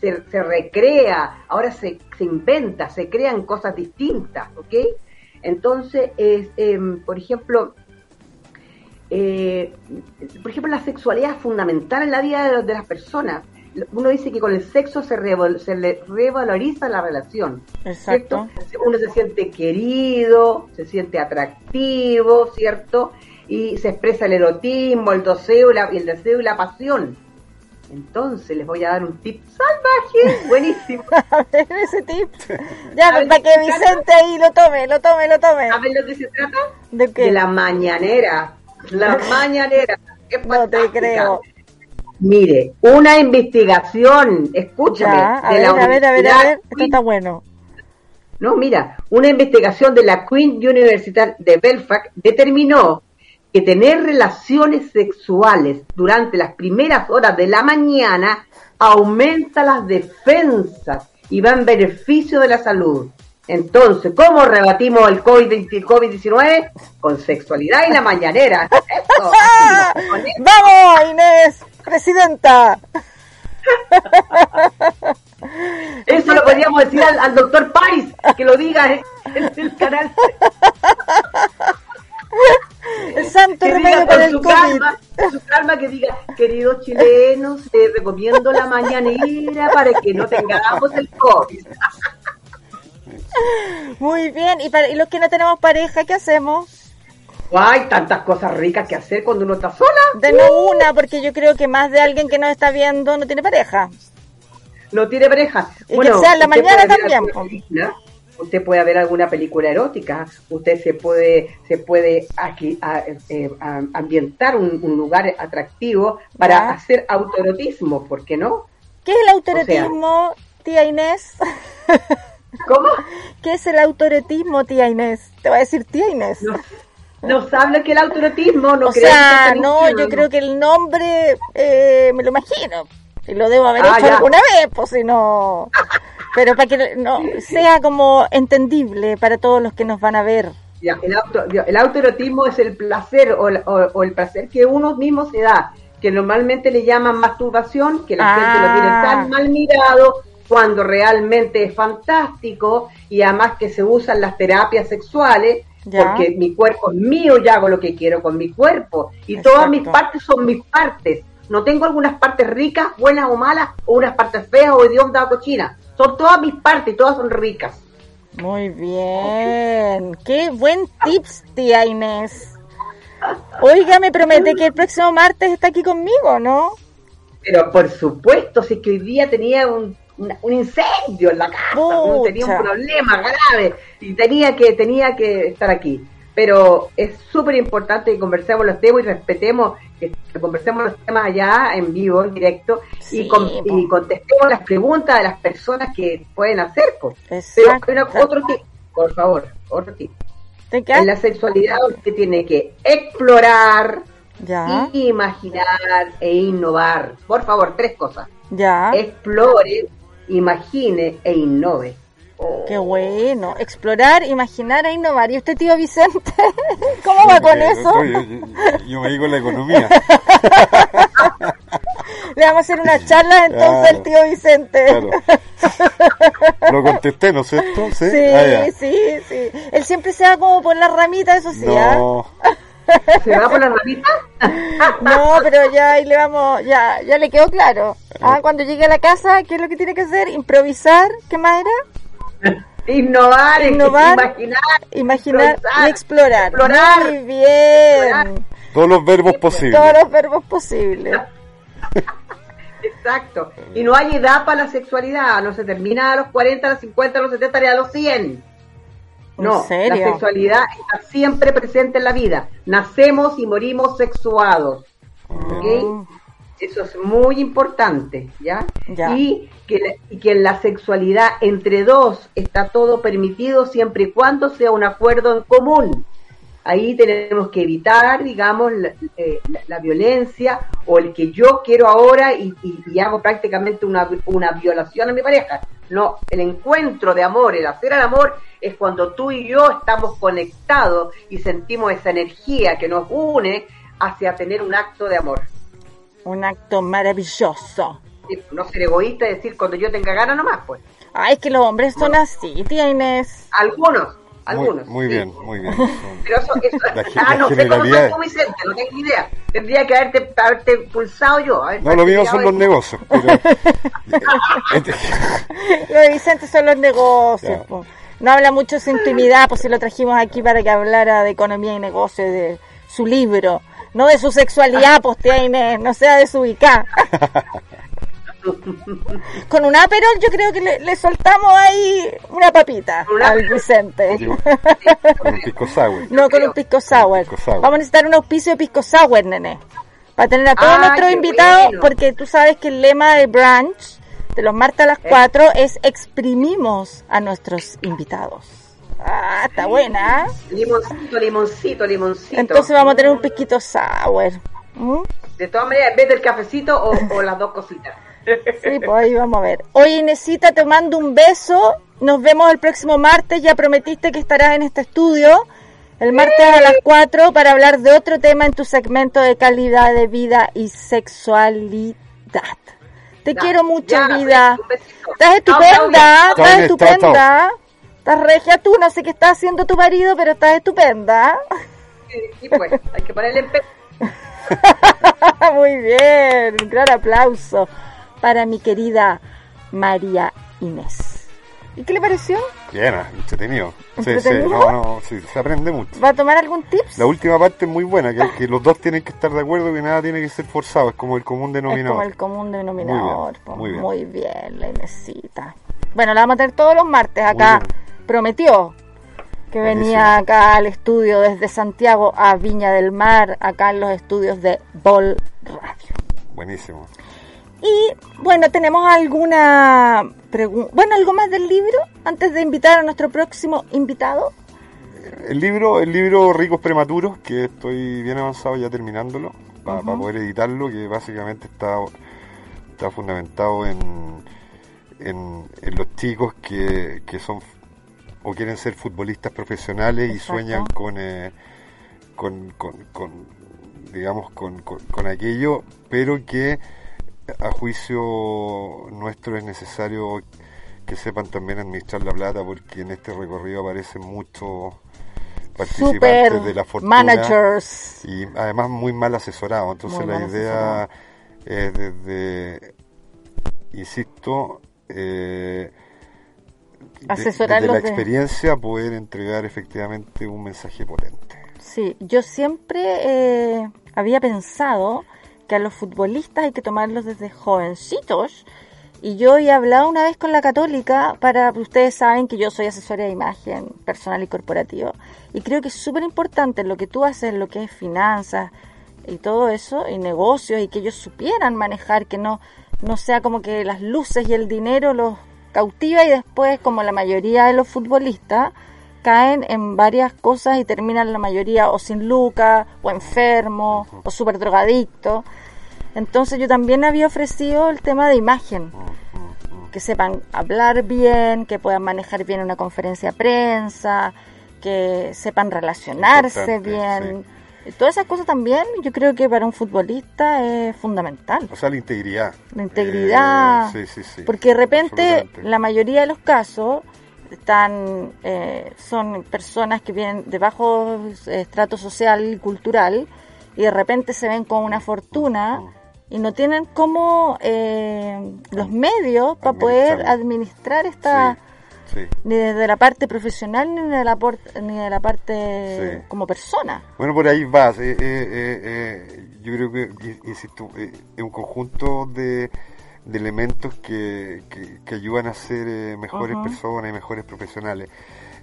Speaker 10: se, se recrea, ahora se, se inventa, se crean cosas distintas, ¿ok? Entonces, es, em, por ejemplo, eh, por ejemplo, la sexualidad es fundamental en la vida de, de las personas. Uno dice que con el sexo se, revol- se le revaloriza la relación.
Speaker 5: Exacto.
Speaker 10: ¿cierto? Uno se siente querido, se siente atractivo, ¿cierto? Y se expresa el erotismo, el deseo, y la- el deseo y la pasión. Entonces les voy a dar un tip salvaje, buenísimo.
Speaker 5: A ver ese tip. Ya, para que
Speaker 10: ¿qué
Speaker 5: Vicente ahí lo tome, lo tome, lo tome.
Speaker 10: ¿Sabes lo que se trata?
Speaker 5: ¿De qué?
Speaker 10: De la mañanera. La mañanera. Qué
Speaker 5: No te creo.
Speaker 10: Mire, una investigación, escúchame,
Speaker 5: Ya, a
Speaker 10: de
Speaker 5: ver,
Speaker 10: la
Speaker 5: a ver, a ver, a ver. Esto está bueno.
Speaker 10: No, mira, una investigación de la Queen University de Belfast determinó que tener relaciones sexuales durante las primeras horas de la mañana aumenta las defensas y va en beneficio de la salud. Entonces, ¿cómo rebatimos el COVID- el COVID-19? Con sexualidad y la mañanera. Eso.
Speaker 5: ¡Vamos, Inés! ¡Presidenta!
Speaker 10: Eso lo podríamos decir al, al doctor Paris, que lo diga en, en el canal.
Speaker 5: El santo
Speaker 10: que
Speaker 5: remedio para
Speaker 10: con
Speaker 5: el
Speaker 10: su
Speaker 5: COVID.
Speaker 10: calma, con su calma que diga, queridos chilenos, les recomiendo la mañanera para que no tengamos el COVID.
Speaker 5: Muy bien. ¿Y, para, y los que no tenemos pareja, qué hacemos?
Speaker 10: Hay tantas cosas ricas que hacer cuando uno está sola.
Speaker 5: Denos una, porque yo creo que más de alguien que nos está viendo no tiene pareja.
Speaker 10: No tiene pareja.
Speaker 5: Y que sea en la mañana también,
Speaker 10: Usted puede ver alguna película erótica, usted se puede se puede aquí, a- eh, a- ambientar un, un lugar atractivo para
Speaker 5: Ya.
Speaker 10: hacer autoerotismo, ¿por qué no?
Speaker 5: ¿Qué es el autoretismo, tía Inés?
Speaker 10: ¿Cómo?
Speaker 5: ¿Qué es el autoretismo, tía Inés? Te voy a decir tía Inés.
Speaker 10: No, no sabe que el autoerotismo, no
Speaker 5: o sea, no, yo creo que el nombre eh, me lo imagino. Y lo debo haber
Speaker 10: Ah,
Speaker 5: hecho
Speaker 10: ya.
Speaker 5: alguna vez, pues si no. Pero para que no sea como entendible para todos los que nos van a ver.
Speaker 10: Ya, el, auto, el autoerotismo es el placer o, el- o- o el placer que uno mismo se da, que normalmente le llaman masturbación, que la gente lo tiene
Speaker 5: Ah.
Speaker 10: tan mal mirado cuando realmente es fantástico y además que se usan las terapias sexuales
Speaker 5: Ya.
Speaker 10: porque mi cuerpo es mío y hago lo que quiero con mi cuerpo y todas mis partes son mis partes. No tengo algunas partes ricas, buenas o malas, o unas partes feas o hediondas o cochinas. Son todas mis partes y todas son ricas.
Speaker 5: Muy bien. Qué buen tips, tía Inés. Oiga, me promete que el próximo martes está aquí conmigo, ¿no?
Speaker 10: Pero por supuesto, si es que hoy día tenía un, un incendio en la casa, tenía un problema grave y tenía que, tenía que estar aquí. Pero es súper importante que conversemos los temas y respetemos, que conversemos los temas allá en vivo, en directo,
Speaker 5: Sí,
Speaker 10: y, con-
Speaker 5: po.
Speaker 10: y contestemos las preguntas de las personas que pueden hacer. po. Pero una- otro tip, por favor, otro tip.
Speaker 5: ¿De qué?
Speaker 10: En la sexualidad usted tiene que explorar,
Speaker 5: Ya,
Speaker 10: imaginar e innovar. Por favor, tres cosas.
Speaker 5: ya.
Speaker 10: Explore, imagine e innove. Oh,
Speaker 5: Qué bueno. Explorar, imaginar e innovar. ¿Y usted, tío Vicente? ¿Cómo va con eso?
Speaker 6: Yo, yo- yo me digo la economía.
Speaker 5: Le vamos a hacer una charla entonces al
Speaker 6: Claro.
Speaker 5: tío Vicente.
Speaker 6: Claro. Lo contesté, ¿no es cierto? Sí,
Speaker 5: Sí,
Speaker 6: Ah,
Speaker 5: sí, sí. Él siempre se va como por la ramita, eso sí. ¿ah?
Speaker 6: No,
Speaker 10: ¿Se va por la ramita?
Speaker 5: No, pero ya ahí le vamos, ya, ya le quedó claro. Ah, cuando llegue a la casa, ¿qué es lo que tiene que hacer? Improvisar, ¿qué más era?
Speaker 10: Innovar,
Speaker 5: Innovar,
Speaker 10: imaginar,
Speaker 5: imaginar y explorar.
Speaker 10: explorar,
Speaker 5: Muy bien.
Speaker 10: explorar.
Speaker 6: todos los verbos posibles.
Speaker 5: Todos los verbos posibles.
Speaker 10: Exacto. Y no hay edad para la sexualidad. No se termina a los 40, a los 50, a los 70 ni a los 100. No, la sexualidad está siempre presente en la vida. Nacemos y morimos sexuados. ¿Ok? Eso es muy importante, ¿ya?
Speaker 5: Ya.
Speaker 10: Y, que, y que en la sexualidad entre dos está todo permitido siempre y cuando sea un acuerdo en común. Ahí tenemos que evitar, digamos, la, eh, la- la violencia o el que yo quiero ahora y, y- y hago prácticamente una, una violación a mi pareja. No, el encuentro de amor, el hacer el amor, es cuando tú y yo estamos conectados y sentimos esa energía que nos une hacia tener un acto de amor.
Speaker 5: Un acto maravilloso.
Speaker 10: No ser egoísta y decir cuando yo tenga ganas nomás, pues.
Speaker 5: Ay, es que los hombres son así, tía Inés.
Speaker 10: Algunos,
Speaker 6: Muy,
Speaker 10: algunos.
Speaker 6: muy
Speaker 10: sí.
Speaker 6: bien, muy bien.
Speaker 10: Pero eso, eso
Speaker 6: La
Speaker 10: ah,
Speaker 6: la
Speaker 10: no sé cómo soy tú, Vicente, no tengo idea. Tendría que haberte, haberte pulsado yo. haber
Speaker 6: No, lo mío son los negocios. Pero,
Speaker 5: Lo de Vicente son los negocios. Po. No habla mucho de su intimidad, pues si lo trajimos aquí para que hablara de economía y negocios, de su libro. No de su sexualidad, tía Inés, no sea desubicada. Con un aperol yo creo que le, le soltamos ahí una papita
Speaker 10: Un
Speaker 5: al. Vicente.
Speaker 6: con un pisco sour.
Speaker 5: No, con un pisco sour.
Speaker 6: pisco sour.
Speaker 5: Vamos a necesitar un auspicio de pisco sour, nene. Para tener a todos
Speaker 10: Ay,
Speaker 5: nuestros invitados,
Speaker 10: bueno.
Speaker 5: porque tú sabes que el lema de brunch de los martes a las 4 es exprimimos a nuestros invitados. Ah, está buena. ¿eh?
Speaker 10: Limoncito, limoncito, limoncito.
Speaker 5: Entonces vamos a tener un pisquito sour. ¿Mm?
Speaker 10: De todas maneras, en vez del cafecito o, o las dos cositas.
Speaker 5: Sí, pues ahí vamos a ver. Oye, Inesita, te mando un beso. Nos vemos el próximo martes. Ya prometiste que estarás en este estudio el martes a las 4 para hablar de otro tema en tu segmento de calidad de vida y sexualidad. Te
Speaker 10: Ya,
Speaker 5: quiero mucho,
Speaker 10: ya,
Speaker 5: vida. Estás estupenda, estás estupenda. Estás regia tú, no sé qué está haciendo tu marido, pero estás estupenda.
Speaker 10: Sí, sí, pues, hay que ponerle empeño.
Speaker 5: Muy bien, un gran aplauso para mi querida María Inés. ¿Y qué le pareció?
Speaker 6: Bien, ah, entretenido. Sí, sí,
Speaker 5: ¿Entretenido?
Speaker 6: no, no, sí, se aprende mucho.
Speaker 5: ¿Va a tomar algún tips?
Speaker 6: La última parte es muy buena, que, que los dos tienen que estar de acuerdo que nada tiene que ser forzado, es como el común
Speaker 5: Es como
Speaker 6: denominador.
Speaker 5: el común denominador.
Speaker 6: Muy bien,
Speaker 5: po.
Speaker 6: muy bien.
Speaker 5: Muy bien, la Inesita. Bueno, la vamos a tener todos los martes acá.
Speaker 6: bien.
Speaker 5: Prometió que venía acá al estudio desde Santiago a Viña del Mar, acá en los estudios de Bol Radio.
Speaker 6: Buenísimo.
Speaker 5: Y bueno, tenemos alguna pregunta. Bueno, algo más del libro antes de invitar a nuestro próximo invitado.
Speaker 6: El libro, el libro Ricos Prematuros, que estoy bien avanzado ya terminándolo, para poder editarlo, que básicamente está, está fundamentado en, en, en los chicos que, que son o quieren ser futbolistas profesionales y sueñan con, eh, con, con- con, digamos, con, con- aquello, pero que a juicio nuestro es necesario que sepan también administrar la plata, porque en este recorrido aparecen muchos participantes
Speaker 5: Super
Speaker 6: de la fortuna
Speaker 5: managers.
Speaker 6: y además muy mal asesorados. Entonces
Speaker 5: Muy
Speaker 6: la idea es desde, insisto, eh, de-
Speaker 5: Asesorarlos
Speaker 6: desde la
Speaker 5: de-
Speaker 6: experiencia poder entregar efectivamente un mensaje potente.
Speaker 5: Sí, yo siempre eh, había pensado que a los futbolistas hay que tomarlos desde jovencitos. Y yo había hablado una vez con la católica para, ustedes saben que yo soy asesora de imagen personal y corporativa. Y creo que es súper importante lo que tú haces, lo que es finanzas y todo eso, y negocios, y que ellos supieran manejar, que no, no sea como que las luces y el dinero los cautiva y después, como la mayoría de los futbolistas, caen en varias cosas y terminan la mayoría o sin lucas, o enfermos, o súper drogadictos. Entonces yo también había ofrecido el tema de imagen, que sepan hablar bien, que puedan manejar bien una conferencia de prensa, que sepan relacionarse
Speaker 6: Importante,
Speaker 5: bien. Todas esas cosas también yo creo que para un futbolista es fundamental.
Speaker 6: O sea, la integridad.
Speaker 5: La integridad.
Speaker 6: Eh, sí, sí, sí.
Speaker 5: Porque de repente la mayoría de los casos están eh, son personas que vienen de bajo eh, estrato social y cultural y de repente se ven con una fortuna y no tienen como eh, los medios para poder administrar esta
Speaker 6: Sí.
Speaker 5: ni desde la parte profesional ni de la por- ni de la parte
Speaker 6: Sí.
Speaker 5: como persona
Speaker 6: Bueno, por ahí vas. eh, eh, eh, yo creo que, insisto, es un conjunto de, de elementos que, que, que ayudan a ser mejores personas y mejores profesionales.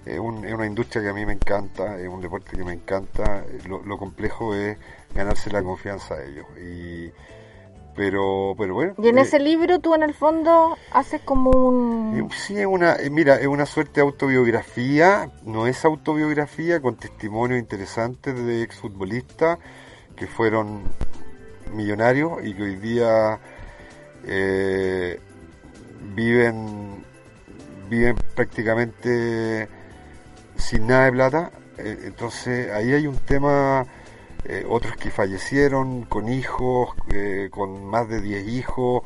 Speaker 6: Es, un- es una industria que a mí me encanta, es un deporte que me encanta. Lo, lo complejo es ganarse la confianza de ellos. Y, pero, pero bueno.
Speaker 5: y en
Speaker 6: eh,
Speaker 5: ese libro tú en el fondo haces como un
Speaker 6: eh, Sí, es una, eh, mira, es una suerte de autobiografía, no es autobiografía, con testimonios interesantes de exfutbolistas que fueron millonarios y que hoy día eh, viven, viven prácticamente sin nada de plata. Entonces ahí hay un tema, eh, otros que fallecieron con hijos, eh, con más de 10 hijos,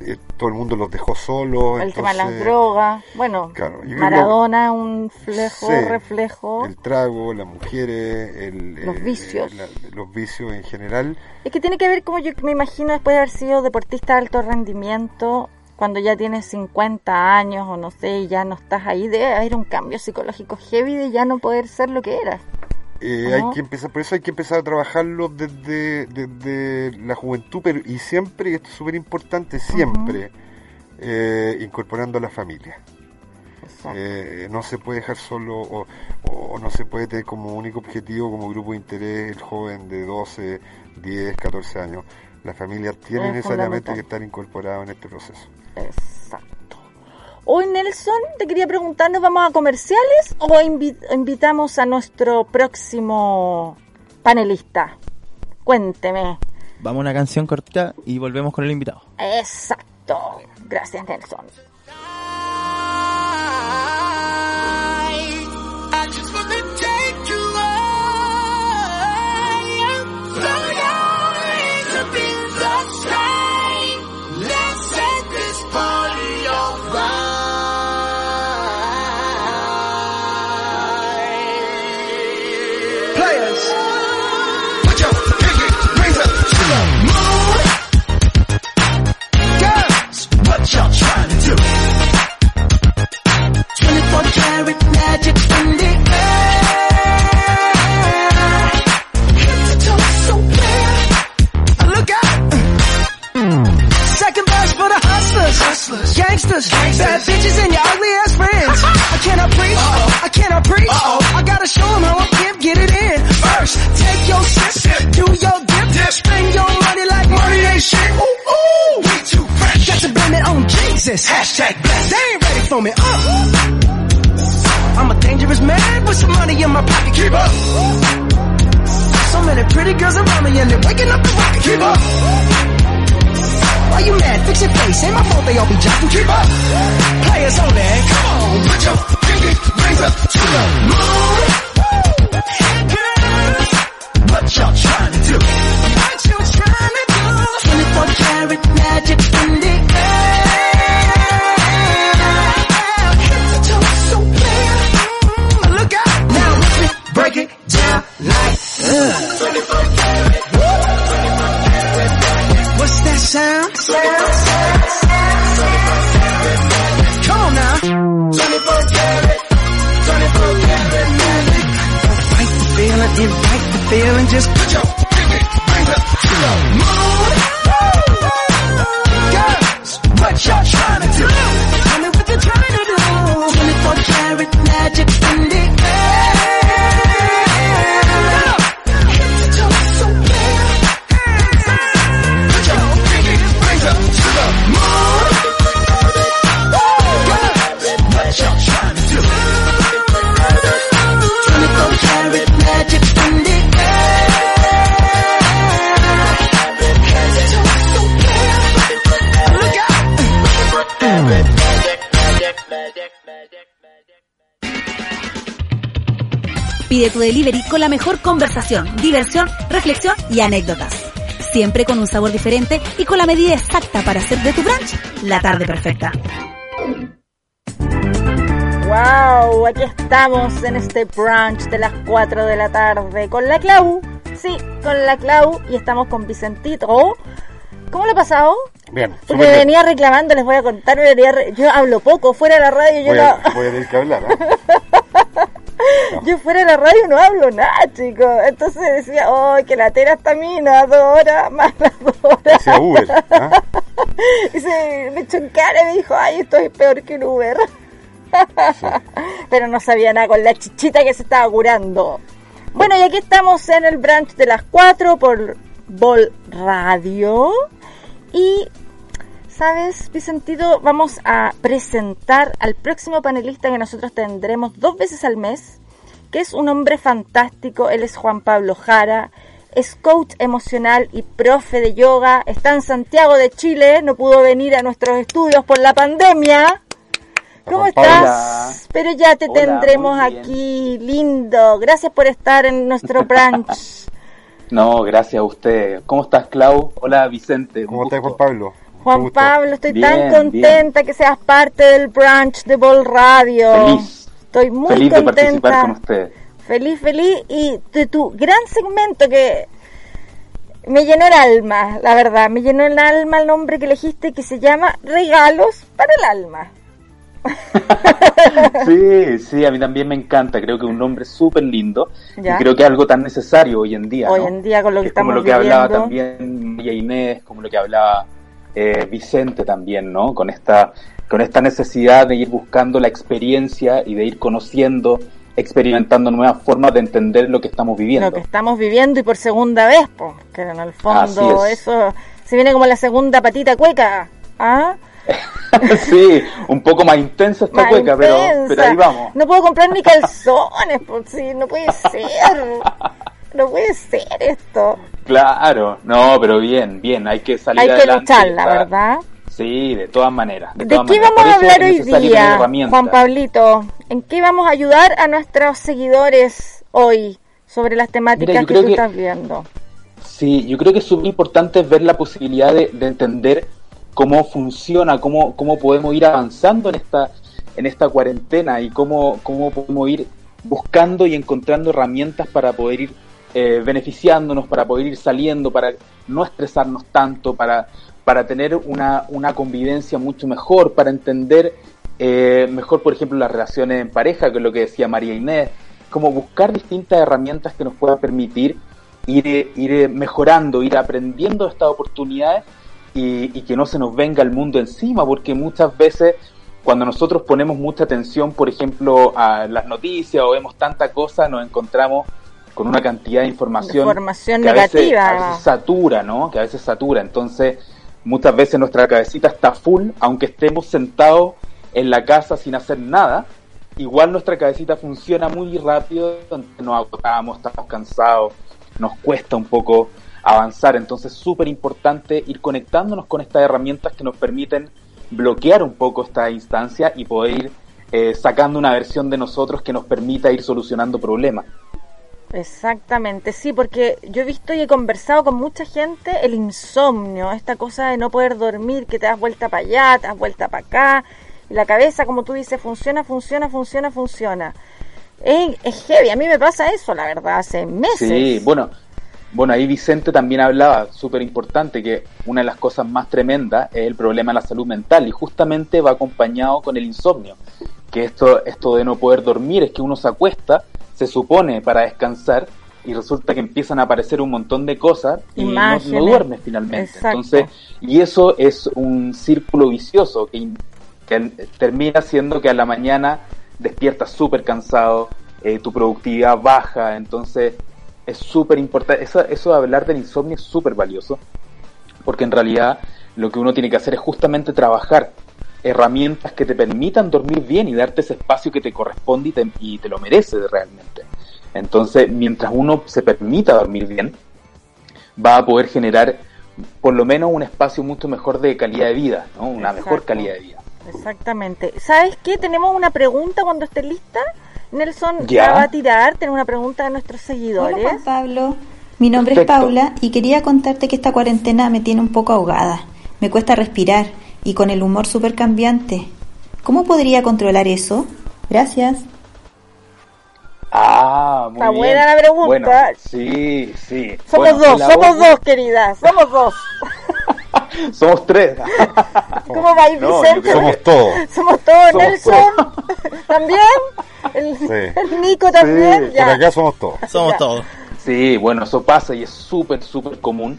Speaker 6: eh, todo el mundo los dejó solos.
Speaker 5: el tema de las
Speaker 6: entonces,
Speaker 5: drogas. Bueno,
Speaker 6: Claro, yo creo
Speaker 5: Maradona, un flejo,
Speaker 6: Sí,
Speaker 5: reflejo.
Speaker 6: El trago, las mujeres, el,
Speaker 5: Los
Speaker 6: eh,
Speaker 5: vicios.
Speaker 6: la- los vicios en general.
Speaker 5: Es que tiene que ver, como yo me imagino, después de haber sido deportista de alto rendimiento, cuando ya tienes 50 años o no sé, y ya no estás ahí, debe haber un cambio psicológico heavy de ya no poder ser lo que eras.
Speaker 6: Eh, hay que empezar, por eso hay que empezar a trabajarlo desde, desde la juventud, pero y siempre, y esto es súper importante, siempre eh, incorporando a la familia. Eh, no se puede dejar solo o, o no se puede tener como único objetivo, como grupo de interés, el joven de 12, 10, 14 años. Las familias tienen
Speaker 5: Es
Speaker 6: necesariamente que estar incorporadas en este proceso.
Speaker 5: Exacto. Hoy, Nelson, te quería preguntar, ¿nos vamos a comerciales o invi- invitamos a nuestro próximo panelista? Cuénteme.
Speaker 7: Vamos a una canción cortita y volvemos con el invitado.
Speaker 5: Exacto. Gracias, Nelson.
Speaker 4: Pide tu delivery con la mejor conversación, diversión, reflexión y anécdotas. Siempre con un sabor diferente y con la medida exacta para hacer de tu brunch la tarde perfecta.
Speaker 5: Wow, aquí estamos en este brunch de las 4 de la tarde con la Clau. Sí, con la Clau y estamos con Vicentito. ¿Cómo lo ha pasado?
Speaker 6: Bien,
Speaker 5: Porque
Speaker 6: bien.
Speaker 5: venía reclamando, les voy a contar, me venía re- yo hablo poco, fuera de la radio yo
Speaker 6: Voy
Speaker 5: no,
Speaker 6: a, voy a tener que hablar, ¿eh?
Speaker 5: yo fuera de la radio no hablo nada, chicos. Entonces decía, oh, que la tera está mina, dos horas, más las dos horas.
Speaker 6: Decía Uber, ¿ah?
Speaker 5: Y se me echó en cara y me dijo, ay, esto es peor que un Uber. Pero no sabía nada con la chichita que se estaba curando. Bueno, y aquí estamos en el branch de las 4 por Vol Radio. Y, ¿sabes, Vicentito? Vamos a presentar al próximo panelista que nosotros tendremos dos veces al mes, que es un hombre fantástico. Él es Juan Pablo Jara. Es coach emocional y profe de yoga. Está en Santiago de Chile. No pudo venir a nuestros estudios por la pandemia. ¿Cómo estás? Pero ya te
Speaker 11: Hola,
Speaker 5: tendremos aquí, lindo. Gracias por estar en nuestro branch.
Speaker 11: No, gracias a usted. ¿Cómo estás, Clau? Hola, Vicente.
Speaker 6: ¿Cómo estás. Juan Pablo?
Speaker 5: Juan
Speaker 6: gusto.
Speaker 5: Pablo, estoy
Speaker 11: Bien,
Speaker 5: tan contenta que seas parte del branch de Ball Radio.
Speaker 11: Feliz,
Speaker 5: Estoy muy
Speaker 11: feliz de participar
Speaker 5: contenta.
Speaker 11: con usted.
Speaker 5: Feliz, feliz. Y de tu gran segmento que me llenó el alma, la verdad. Me llenó el alma el nombre que elegiste que se llama Regalos para el Alma.
Speaker 11: Sí, sí, a mí también me encanta. Creo que es un nombre súper lindo
Speaker 5: Ya.
Speaker 11: y creo que es algo tan necesario hoy en día.
Speaker 5: Hoy
Speaker 11: ¿no?
Speaker 5: en día con lo que
Speaker 11: es como lo que hablaba también María Inés, como lo que hablaba eh, Vicente también, ¿no? Con esta, con esta necesidad de ir buscando la experiencia y de ir conociendo, experimentando nuevas formas de entender lo que estamos viviendo.
Speaker 5: Lo que estamos viviendo y por segunda vez, pues, que en el fondo
Speaker 11: es.
Speaker 5: eso se viene como la segunda patita cueca. ¿Ah?
Speaker 11: sí, un poco más intensa esta
Speaker 5: Más
Speaker 11: cueca, pero,
Speaker 5: intensa.
Speaker 11: pero ahí vamos.
Speaker 5: No puedo comprar ni calzones, pues sí, no puede ser. No puede ser esto.
Speaker 11: Claro, no, pero bien, bien, hay que salir
Speaker 5: Hay que
Speaker 11: adelante.
Speaker 5: luchar,
Speaker 11: y
Speaker 5: la
Speaker 11: estar-
Speaker 5: verdad.
Speaker 11: Sí, de todas maneras. ¿De,
Speaker 5: ¿De
Speaker 11: todas
Speaker 5: qué
Speaker 11: maneras.
Speaker 5: vamos a hablar hoy día. Juan Pablito? ¿En qué vamos a ayudar a nuestros seguidores hoy sobre las temáticas
Speaker 11: Mira,
Speaker 5: que tú
Speaker 11: que-
Speaker 5: estás viendo?
Speaker 11: Sí, yo creo que es súper importante ver la posibilidad de, de entender cómo funciona, cómo, cómo podemos ir avanzando en esta, en esta cuarentena y cómo, cómo podemos ir buscando y encontrando herramientas para poder ir eh, beneficiándonos, para poder ir saliendo, para no estresarnos tanto, para, para tener una, una convivencia mucho mejor, para entender eh, mejor, por ejemplo, las relaciones en pareja, que es lo que decía María Inés, como buscar distintas herramientas que nos puedan permitir ir, ir mejorando, ir aprendiendo estas oportunidades y, y que no se nos venga el mundo encima, porque muchas veces cuando nosotros ponemos mucha atención, por ejemplo, a las noticias o vemos tanta cosa, nos encontramos con una cantidad de información,
Speaker 5: Información
Speaker 11: que a veces-
Speaker 5: negativa.
Speaker 11: a veces satura, ¿no? Que a veces satura. Entonces, muchas veces nuestra cabecita está full, aunque estemos sentados en la casa sin hacer nada, igual nuestra cabecita funciona muy rápido, nos agotamos, estamos cansados, nos cuesta un poco avanzar. Entonces, es súper importante ir conectándonos con estas herramientas que nos permiten bloquear un poco esta instancia y poder ir eh, sacando una versión de nosotros que nos permita ir solucionando problemas.
Speaker 5: Exactamente, sí, porque yo he visto y he conversado con mucha gente el insomnio, esta cosa de no poder dormir, que te das vuelta para allá, te das vuelta para acá, la cabeza, como tú dices, funciona, funciona, funciona, funciona. Es, es heavy, a mí me pasa eso, la verdad, hace meses.
Speaker 11: Sí, bueno, bueno, ahí Vicente también hablaba, súper importante, que una de las cosas más tremendas es el problema de la salud mental y justamente va acompañado con el insomnio, que esto, esto de no poder dormir es que uno se acuesta, se supone para descansar y resulta que empiezan a aparecer un montón de cosas y no, no duermes finalmente.
Speaker 5: Exacto.
Speaker 11: Entonces, y eso es un círculo vicioso que, que termina siendo que a la mañana despiertas súper cansado, eh, tu productividad baja, entonces es súper importante, eso, eso de hablar del insomnio es súper valioso, porque en realidad lo que uno tiene que hacer es justamente trabajar herramientas que te permitan dormir bien y darte ese espacio que te corresponde y te, y te lo mereces realmente. Entonces, mientras uno se permita dormir bien, va a poder generar por lo menos un espacio mucho mejor de calidad de vida, ¿no? una mejor calidad de vida.
Speaker 5: Exactamente. ¿Sabes qué? Tenemos una pregunta cuando estés lista. Nelson
Speaker 11: Ya.
Speaker 5: la va a tirar, tiene una pregunta de nuestros
Speaker 12: Hola
Speaker 5: seguidores.
Speaker 12: Juan Pablo, mi nombre
Speaker 11: Perfecto.
Speaker 12: es Paula y quería contarte que esta cuarentena me tiene un poco ahogada. Me cuesta respirar y con el humor súper cambiante. ¿Cómo podría controlar eso? Gracias.
Speaker 11: Ah, muy
Speaker 5: Está
Speaker 11: bien.
Speaker 5: buena la pregunta.
Speaker 11: Bueno, sí, sí.
Speaker 5: Somos
Speaker 11: Bueno,
Speaker 5: dos, somos
Speaker 11: ahogo-
Speaker 5: dos, querida, somos dos.
Speaker 11: Somos tres.
Speaker 5: ¿Cómo va ir
Speaker 11: No,
Speaker 5: Vicente?
Speaker 6: Somos todos.
Speaker 5: Somos todos,
Speaker 11: Somos
Speaker 5: Nelson. ¿También? El,
Speaker 6: Sí.
Speaker 5: el Nico también.
Speaker 6: Por
Speaker 5: ya.
Speaker 6: acá somos todos.
Speaker 7: Somos
Speaker 5: Ya.
Speaker 7: todos.
Speaker 11: Sí, bueno, eso pasa y es súper, súper común.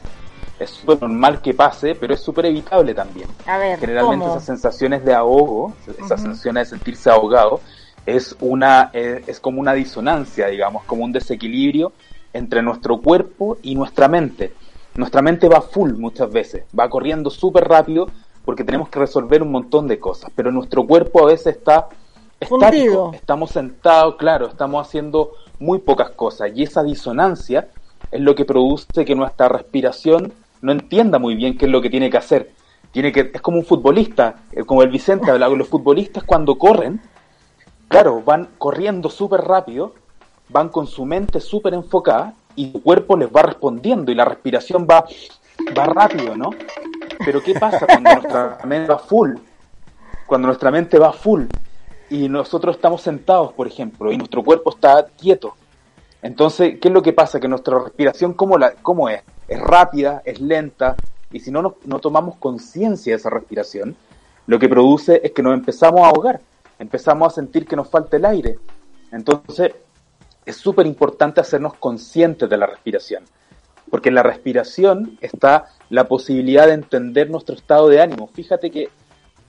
Speaker 11: Es súper normal que pase, pero es súper evitable también.
Speaker 5: A ver,
Speaker 11: Generalmente
Speaker 5: ¿cómo?
Speaker 11: esas sensaciones de ahogo, esas sensaciones de sentirse ahogado, es una eh, es como una disonancia, digamos, como un desequilibrio entre nuestro cuerpo y nuestra mente. Nuestra mente va full muchas veces, va corriendo súper rápido porque tenemos que resolver un montón de cosas, pero nuestro cuerpo a veces está
Speaker 5: Fundido.
Speaker 11: estático, estamos sentados, claro, estamos haciendo muy pocas cosas y esa disonancia es lo que produce que nuestra respiración no entienda muy bien qué es lo que tiene que hacer. Tiene que es como un futbolista, eh, como el Vicente hablaba, los futbolistas cuando corren, claro, van corriendo súper rápido, van con su mente súper enfocada y su cuerpo les va respondiendo y la respiración va va rápido, ¿no? Pero ¿qué pasa cuando nuestra mente va full? Cuando nuestra mente va full y nosotros estamos sentados, por ejemplo, y nuestro cuerpo está quieto. Entonces, ¿qué es lo que pasa? Que nuestra respiración, ¿cómo, la, cómo es? Es rápida, es lenta, y si no, nos- no tomamos conciencia de esa respiración, lo que produce es que nos empezamos a ahogar, empezamos a sentir que nos falta el aire. Entonces, es súper importante hacernos conscientes de la respiración, porque en la respiración está la posibilidad de entender nuestro estado de ánimo. Fíjate que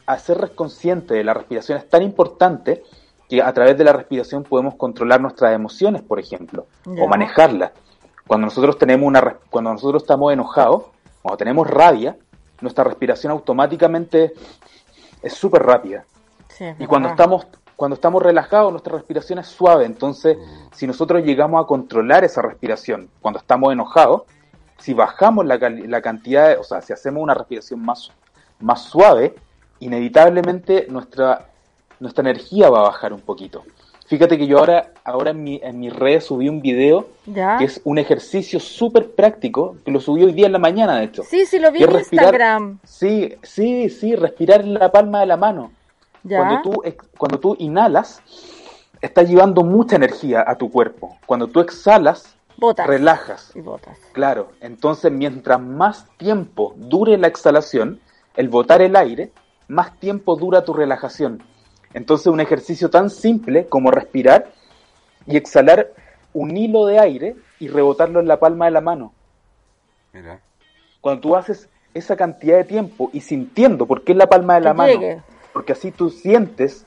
Speaker 11: hacer consciente de la respiración es tan importante que a través de la respiración podemos controlar nuestras emociones, por ejemplo, o manejarlas. Cuando nosotros tenemos una cuando nosotros estamos enojados, cuando tenemos rabia, nuestra respiración automáticamente es súper rápida.
Speaker 5: Sí,
Speaker 11: Y cuando
Speaker 5: verdad.
Speaker 11: estamos, cuando estamos relajados, nuestra respiración es suave. Entonces, si nosotros llegamos a controlar esa respiración cuando estamos enojados, si bajamos la cantidad, de- o sea, si hacemos una respiración más, más suave, inevitablemente nuestra, nuestra energía va a bajar un poquito. Fíjate que yo ahora, ahora en, mi, en mis redes subí un video
Speaker 5: ¿Ya?
Speaker 11: que es un ejercicio súper práctico, que lo subí hoy día en la mañana, de hecho.
Speaker 5: Sí, sí, lo vi en
Speaker 11: respirar-
Speaker 5: Instagram.
Speaker 11: Sí, sí, sí, respirar en la palma de la mano.
Speaker 5: ¿Ya?
Speaker 11: Cuando tú, cuando tú inhalas, estás llevando mucha energía a tu cuerpo. Cuando tú exhalas,
Speaker 5: Botas.
Speaker 11: relajas.
Speaker 5: Y botas.
Speaker 11: Claro, entonces mientras más tiempo dure la exhalación, el botar el aire, más tiempo dura tu relajación. Entonces un ejercicio tan simple como respirar y exhalar un hilo de aire y rebotarlo en la palma de la mano.
Speaker 6: Mira.
Speaker 11: Cuando tú haces esa cantidad de tiempo y sintiendo por qué en la palma de la mano,
Speaker 5: llegue.
Speaker 11: porque así tú sientes,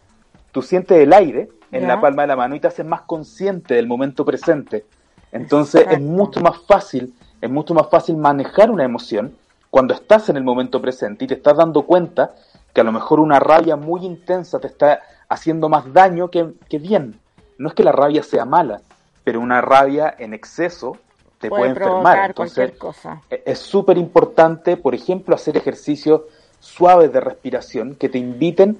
Speaker 11: tú sientes el aire en
Speaker 5: Ya.
Speaker 11: la palma de la mano y te haces más consciente del momento presente. Entonces es mucho más fácil, es mucho más fácil manejar una emoción cuando estás en el momento presente y te estás dando cuenta que a lo mejor una rabia muy intensa te está haciendo más daño que, que bien. No es que la rabia sea mala, pero una rabia en exceso te puede,
Speaker 5: Puede
Speaker 11: enfermar. Entonces,
Speaker 5: cualquier cosa.
Speaker 11: e- es súper importante, por ejemplo, hacer ejercicios suaves de respiración que te inviten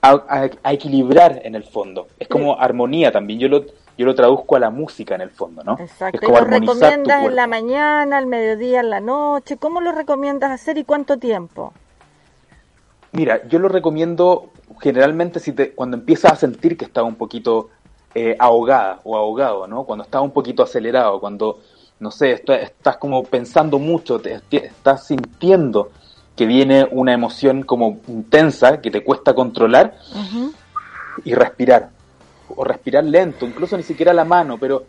Speaker 11: a, a- a equilibrar en el fondo. Es como armonía también. Yo lo, yo lo traduzco a la música en el fondo, ¿no?
Speaker 5: Exacto.
Speaker 11: Es
Speaker 5: ¿Y
Speaker 11: como
Speaker 5: lo recomiendas en la mañana, al mediodía, en la noche? ¿Cómo lo recomiendas hacer y cuánto tiempo?
Speaker 11: Mira, yo lo recomiendo generalmente si te, cuando empiezas a sentir que estás un poquito eh, ahogada o ahogado, ¿no? Cuando estás un poquito acelerado, cuando, no sé, estás, estás como pensando mucho, te, te- estás sintiendo que viene una emoción como intensa que te cuesta controlar y respirar. O respirar lento, incluso ni siquiera la mano, pero,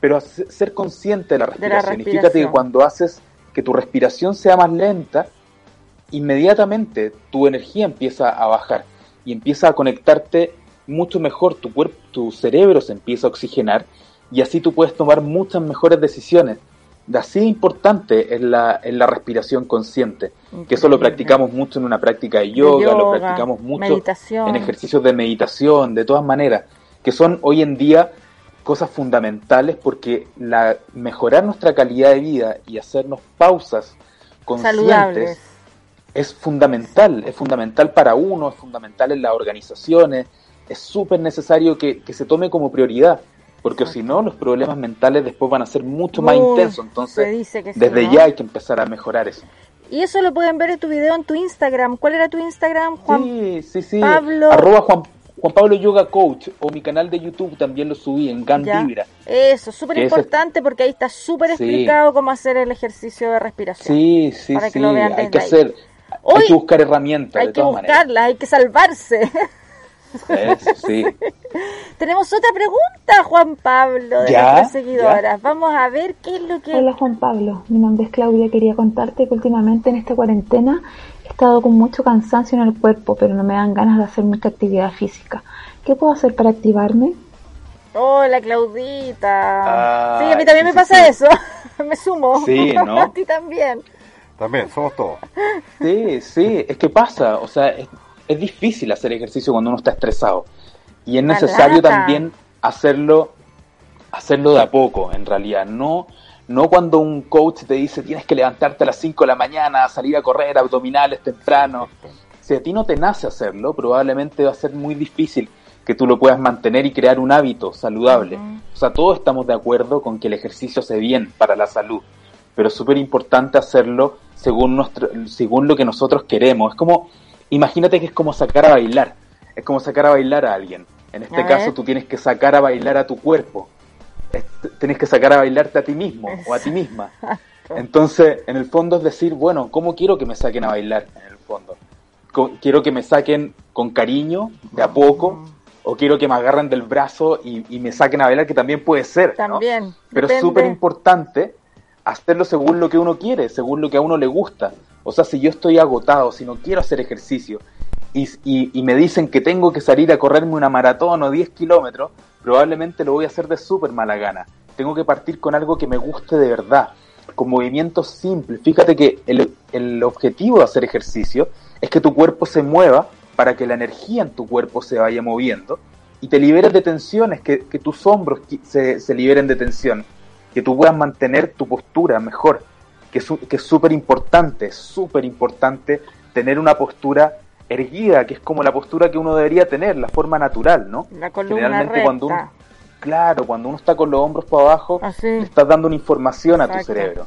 Speaker 11: pero ser consciente de la
Speaker 5: De la
Speaker 11: respiración. Y fíjate que
Speaker 5: respiración.
Speaker 11: cuando haces que tu respiración sea más lenta, inmediatamente tu energía empieza a bajar y empieza a conectarte mucho mejor, tu cuerpo, tu cerebro se empieza a oxigenar y así tú puedes tomar muchas mejores decisiones. De así de importante es la, es la respiración consciente, que eso lo practicamos mucho en una práctica de yoga, lo
Speaker 5: yoga,
Speaker 11: practicamos mucho
Speaker 5: meditación.
Speaker 11: en ejercicios de meditación, de todas maneras, que son hoy en día cosas fundamentales porque la, mejorar nuestra calidad de vida y hacernos pausas conscientes
Speaker 5: Saludables.
Speaker 11: Es fundamental, es fundamental para uno, es fundamental en las organizaciones, es súper necesario que, que se tome como prioridad, porque si no, los problemas mentales después van a ser mucho más intensos. Entonces,
Speaker 5: dice que sí,
Speaker 11: desde
Speaker 5: ¿no?
Speaker 11: ya hay que empezar a mejorar eso.
Speaker 5: Y eso lo pueden ver en tu video en tu Instagram. ¿Cuál era tu Instagram, Juan?
Speaker 11: Sí, sí, sí.
Speaker 5: Pablo.
Speaker 11: Arroba Juan, Juan Pablo Yoga Coach o mi canal de YouTube también lo subí en Gan. Vibra.
Speaker 5: Eso, súper importante porque ahí está súper
Speaker 11: Sí.
Speaker 5: explicado cómo hacer el ejercicio de respiración.
Speaker 11: Sí, sí,
Speaker 5: Para que
Speaker 11: sí.
Speaker 5: lo vean
Speaker 11: Hay que
Speaker 5: ahí.
Speaker 11: hacer,
Speaker 5: Hoy
Speaker 11: hay que buscar herramientas
Speaker 5: Hay
Speaker 11: de
Speaker 5: que
Speaker 11: todas maneras.
Speaker 5: buscarla, hay que salvarse.
Speaker 11: Eso, sí.
Speaker 5: Tenemos otra pregunta, Juan Pablo, de
Speaker 11: Ya,
Speaker 5: nuestras seguidoras. Vamos a ver qué es lo que...
Speaker 13: Hola Juan Pablo, mi nombre es Claudia. Quería contarte que últimamente en esta cuarentena he estado con mucho cansancio en el cuerpo, pero no me dan ganas de hacer mucha actividad física. ¿Qué puedo hacer para activarme?
Speaker 5: Hola, Claudita.
Speaker 6: Ah,
Speaker 5: sí, a mí también
Speaker 6: sí,
Speaker 5: me pasa
Speaker 6: sí.
Speaker 5: eso. me sumo.
Speaker 11: Sí, ¿no?
Speaker 5: a ti también.
Speaker 6: También, somos todos.
Speaker 11: Sí, sí, es que pasa, o sea, es, es difícil hacer ejercicio cuando uno está estresado. Y es necesario también hacerlo, hacerlo de a poco, en realidad. No, no cuando un coach te dice tienes que levantarte a las 5 de la mañana, salir a correr abdominales temprano. Si a ti no te nace hacerlo, probablemente va a ser muy difícil que tú lo puedas mantener y crear un hábito saludable. O sea, todos estamos de acuerdo con que el ejercicio hace bien para la salud, pero es súper importante hacerlo según, nuestro, según lo que nosotros queremos. Es como, imagínate que es como sacar a bailar, es como sacar a bailar a alguien. En este
Speaker 5: A
Speaker 11: caso
Speaker 5: ver.
Speaker 11: tú tienes que sacar a bailar a tu cuerpo, Es- tienes que sacar a bailarte a ti mismo o a ti misma. Entonces, en el fondo es decir, bueno, ¿cómo quiero que me saquen a bailar? En el fondo. Quiero que me saquen con cariño, de a poco, o quiero que me agarren del brazo y, y me saquen a bailar, que también puede ser. ¿no?
Speaker 5: También.
Speaker 11: Pero es súper importante hacerlo según lo que uno quiere, según lo que a uno le gusta. O sea, si yo estoy agotado, si no quiero hacer ejercicio y, me dicen que tengo que salir a correrme una maratón o 10 kilómetros, probablemente lo voy a hacer de súper mala gana. Tengo que partir con algo que me guste de verdad, con movimientos simples. Fíjate que el, objetivo de hacer ejercicio es que tu cuerpo se mueva para que la energía en tu cuerpo se vaya moviendo y te liberes de tensiones, que, que tus hombros se, se liberen de tensión, que tú puedas mantener tu postura mejor, que su- que es súper importante, súper importante tener una postura erguida, que es como la postura que uno debería tener, la forma natural, ¿no?
Speaker 5: La columna
Speaker 11: Generalmente
Speaker 5: recta.
Speaker 11: cuando uno, claro, cuando uno está con los hombros para abajo,
Speaker 5: Así.
Speaker 11: le estás dando una información a tu cerebro.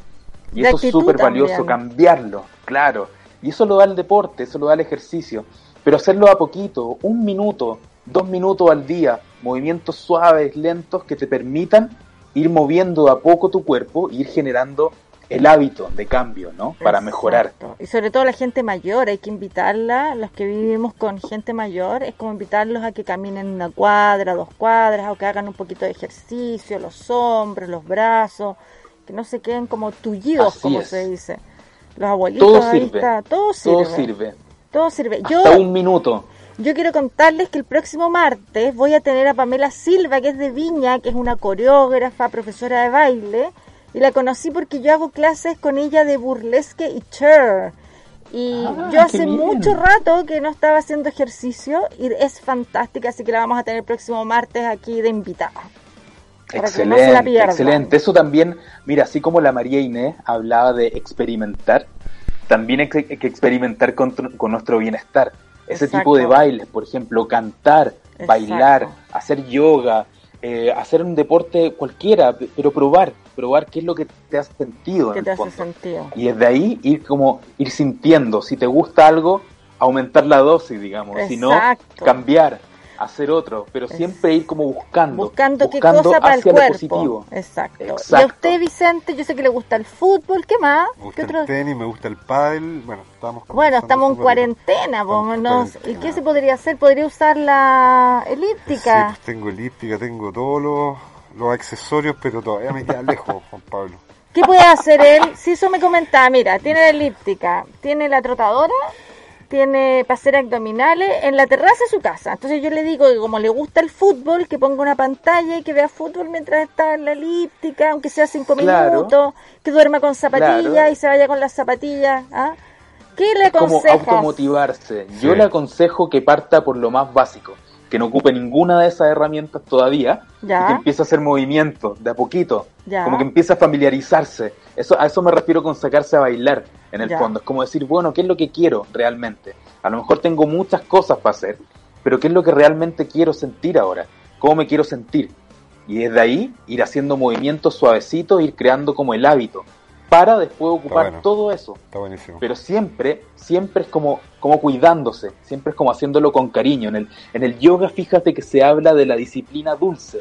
Speaker 11: Y eso es súper valioso, cambiarlo, claro. Y eso lo da el deporte, eso lo da el ejercicio. Pero hacerlo a poquito, un minuto, dos minutos al día, movimientos suaves, lentos que te permitan ir moviendo a poco tu cuerpo ir generando el hábito de cambio, ¿no? Para mejorar.
Speaker 5: Y sobre todo la gente mayor, hay que invitarla, los que vivimos con gente mayor, es como invitarlos a que caminen una cuadra, dos cuadras, o que hagan un poquito de ejercicio, los hombros, los brazos, que no se queden como tullidos,
Speaker 11: Así
Speaker 5: como
Speaker 11: es.
Speaker 5: se dice. Los abuelitos,
Speaker 11: Todo
Speaker 5: ahí
Speaker 11: sirve.
Speaker 5: está, todo sirve.
Speaker 11: Todo sirve.
Speaker 5: Todo sirve. Yo,
Speaker 11: Hasta un minuto.
Speaker 5: Yo quiero contarles que el próximo martes voy a tener a Pamela Silva, que es de Viña, que es una coreógrafa, profesora de baile, y la conocí porque yo hago clases con ella de burlesque y chair. Y
Speaker 11: Ah,
Speaker 5: yo hace
Speaker 11: bien.
Speaker 5: mucho rato que no estaba haciendo ejercicio y es fantástica, así que la vamos a tener el próximo martes aquí de invitada. No
Speaker 11: Excelente, excelente. Eso también, mira, así como la María Inés hablaba de experimentar, también hay que experimentar con, con nuestro bienestar. Ese
Speaker 5: Exacto.
Speaker 11: tipo de bailes, por ejemplo, cantar,
Speaker 5: Exacto.
Speaker 11: bailar, hacer yoga, eh, hacer un deporte cualquiera, pero probar, probar qué es lo que te hace sentido. en
Speaker 5: te
Speaker 11: el
Speaker 5: hace
Speaker 11: fondo.
Speaker 5: sentido.
Speaker 11: Y desde ahí ir como ir sintiendo, si te gusta algo, aumentar la dosis, digamos, si no, cambiar, hacer otro, pero siempre ir como buscando,
Speaker 5: Buscando, qué
Speaker 11: buscando
Speaker 5: cosa para el cuerpo.
Speaker 11: positivo.
Speaker 5: Exacto. Y a usted, Vicente, yo sé que le gusta el fútbol, ¿qué más?
Speaker 6: Me
Speaker 5: ¿Qué
Speaker 6: gusta
Speaker 5: otro?
Speaker 6: el tenis, me gusta el pádel. Bueno, estamos
Speaker 5: Bueno, estamos en cuarentena,
Speaker 6: cuarentena.
Speaker 5: ¿y qué se podría hacer? ¿Podría usar la
Speaker 6: Sí,
Speaker 5: elíptica?
Speaker 6: pues tengo elíptica, tengo todos los, los accesorios, pero todavía me queda lejos, Juan Pablo.
Speaker 5: ¿Qué puede hacer él? Si eso me comentaba, mira, tiene la elíptica, tiene la trotadora, tiene para hacer abdominales en la terraza de su casa. Entonces yo le digo que como le gusta el fútbol, que ponga una pantalla y que vea fútbol mientras está en la elíptica, aunque sea cinco
Speaker 11: Claro.
Speaker 5: minutos, que duerma con zapatillas
Speaker 11: Claro.
Speaker 5: y se vaya con las zapatillas. ¿ah? ¿Qué le
Speaker 11: como
Speaker 5: aconsejas?
Speaker 11: automotivarse. Yo
Speaker 6: Sí.
Speaker 11: le aconsejo que parta por lo más básico, que no ocupe ninguna de esas herramientas todavía,
Speaker 5: Ya.
Speaker 11: y que empiece a hacer movimientos de a poquito,
Speaker 5: Ya.
Speaker 11: como que empiece a familiarizarse. Eso, a eso me refiero con sacarse a bailar, en el
Speaker 5: Ya.
Speaker 11: fondo. Es como decir, bueno, ¿qué es lo que quiero realmente? A lo mejor tengo muchas cosas para hacer, pero ¿qué es lo que realmente quiero sentir ahora? ¿Cómo me quiero sentir? Y desde ahí ir haciendo movimientos suavecitos, ir creando como el hábito, para después ocupar
Speaker 6: bueno.
Speaker 11: todo eso.
Speaker 6: Está buenísimo.
Speaker 11: Pero siempre, siempre es como, como cuidándose, siempre es como haciéndolo con cariño. En el, en el yoga, fíjate que se habla de la disciplina dulce,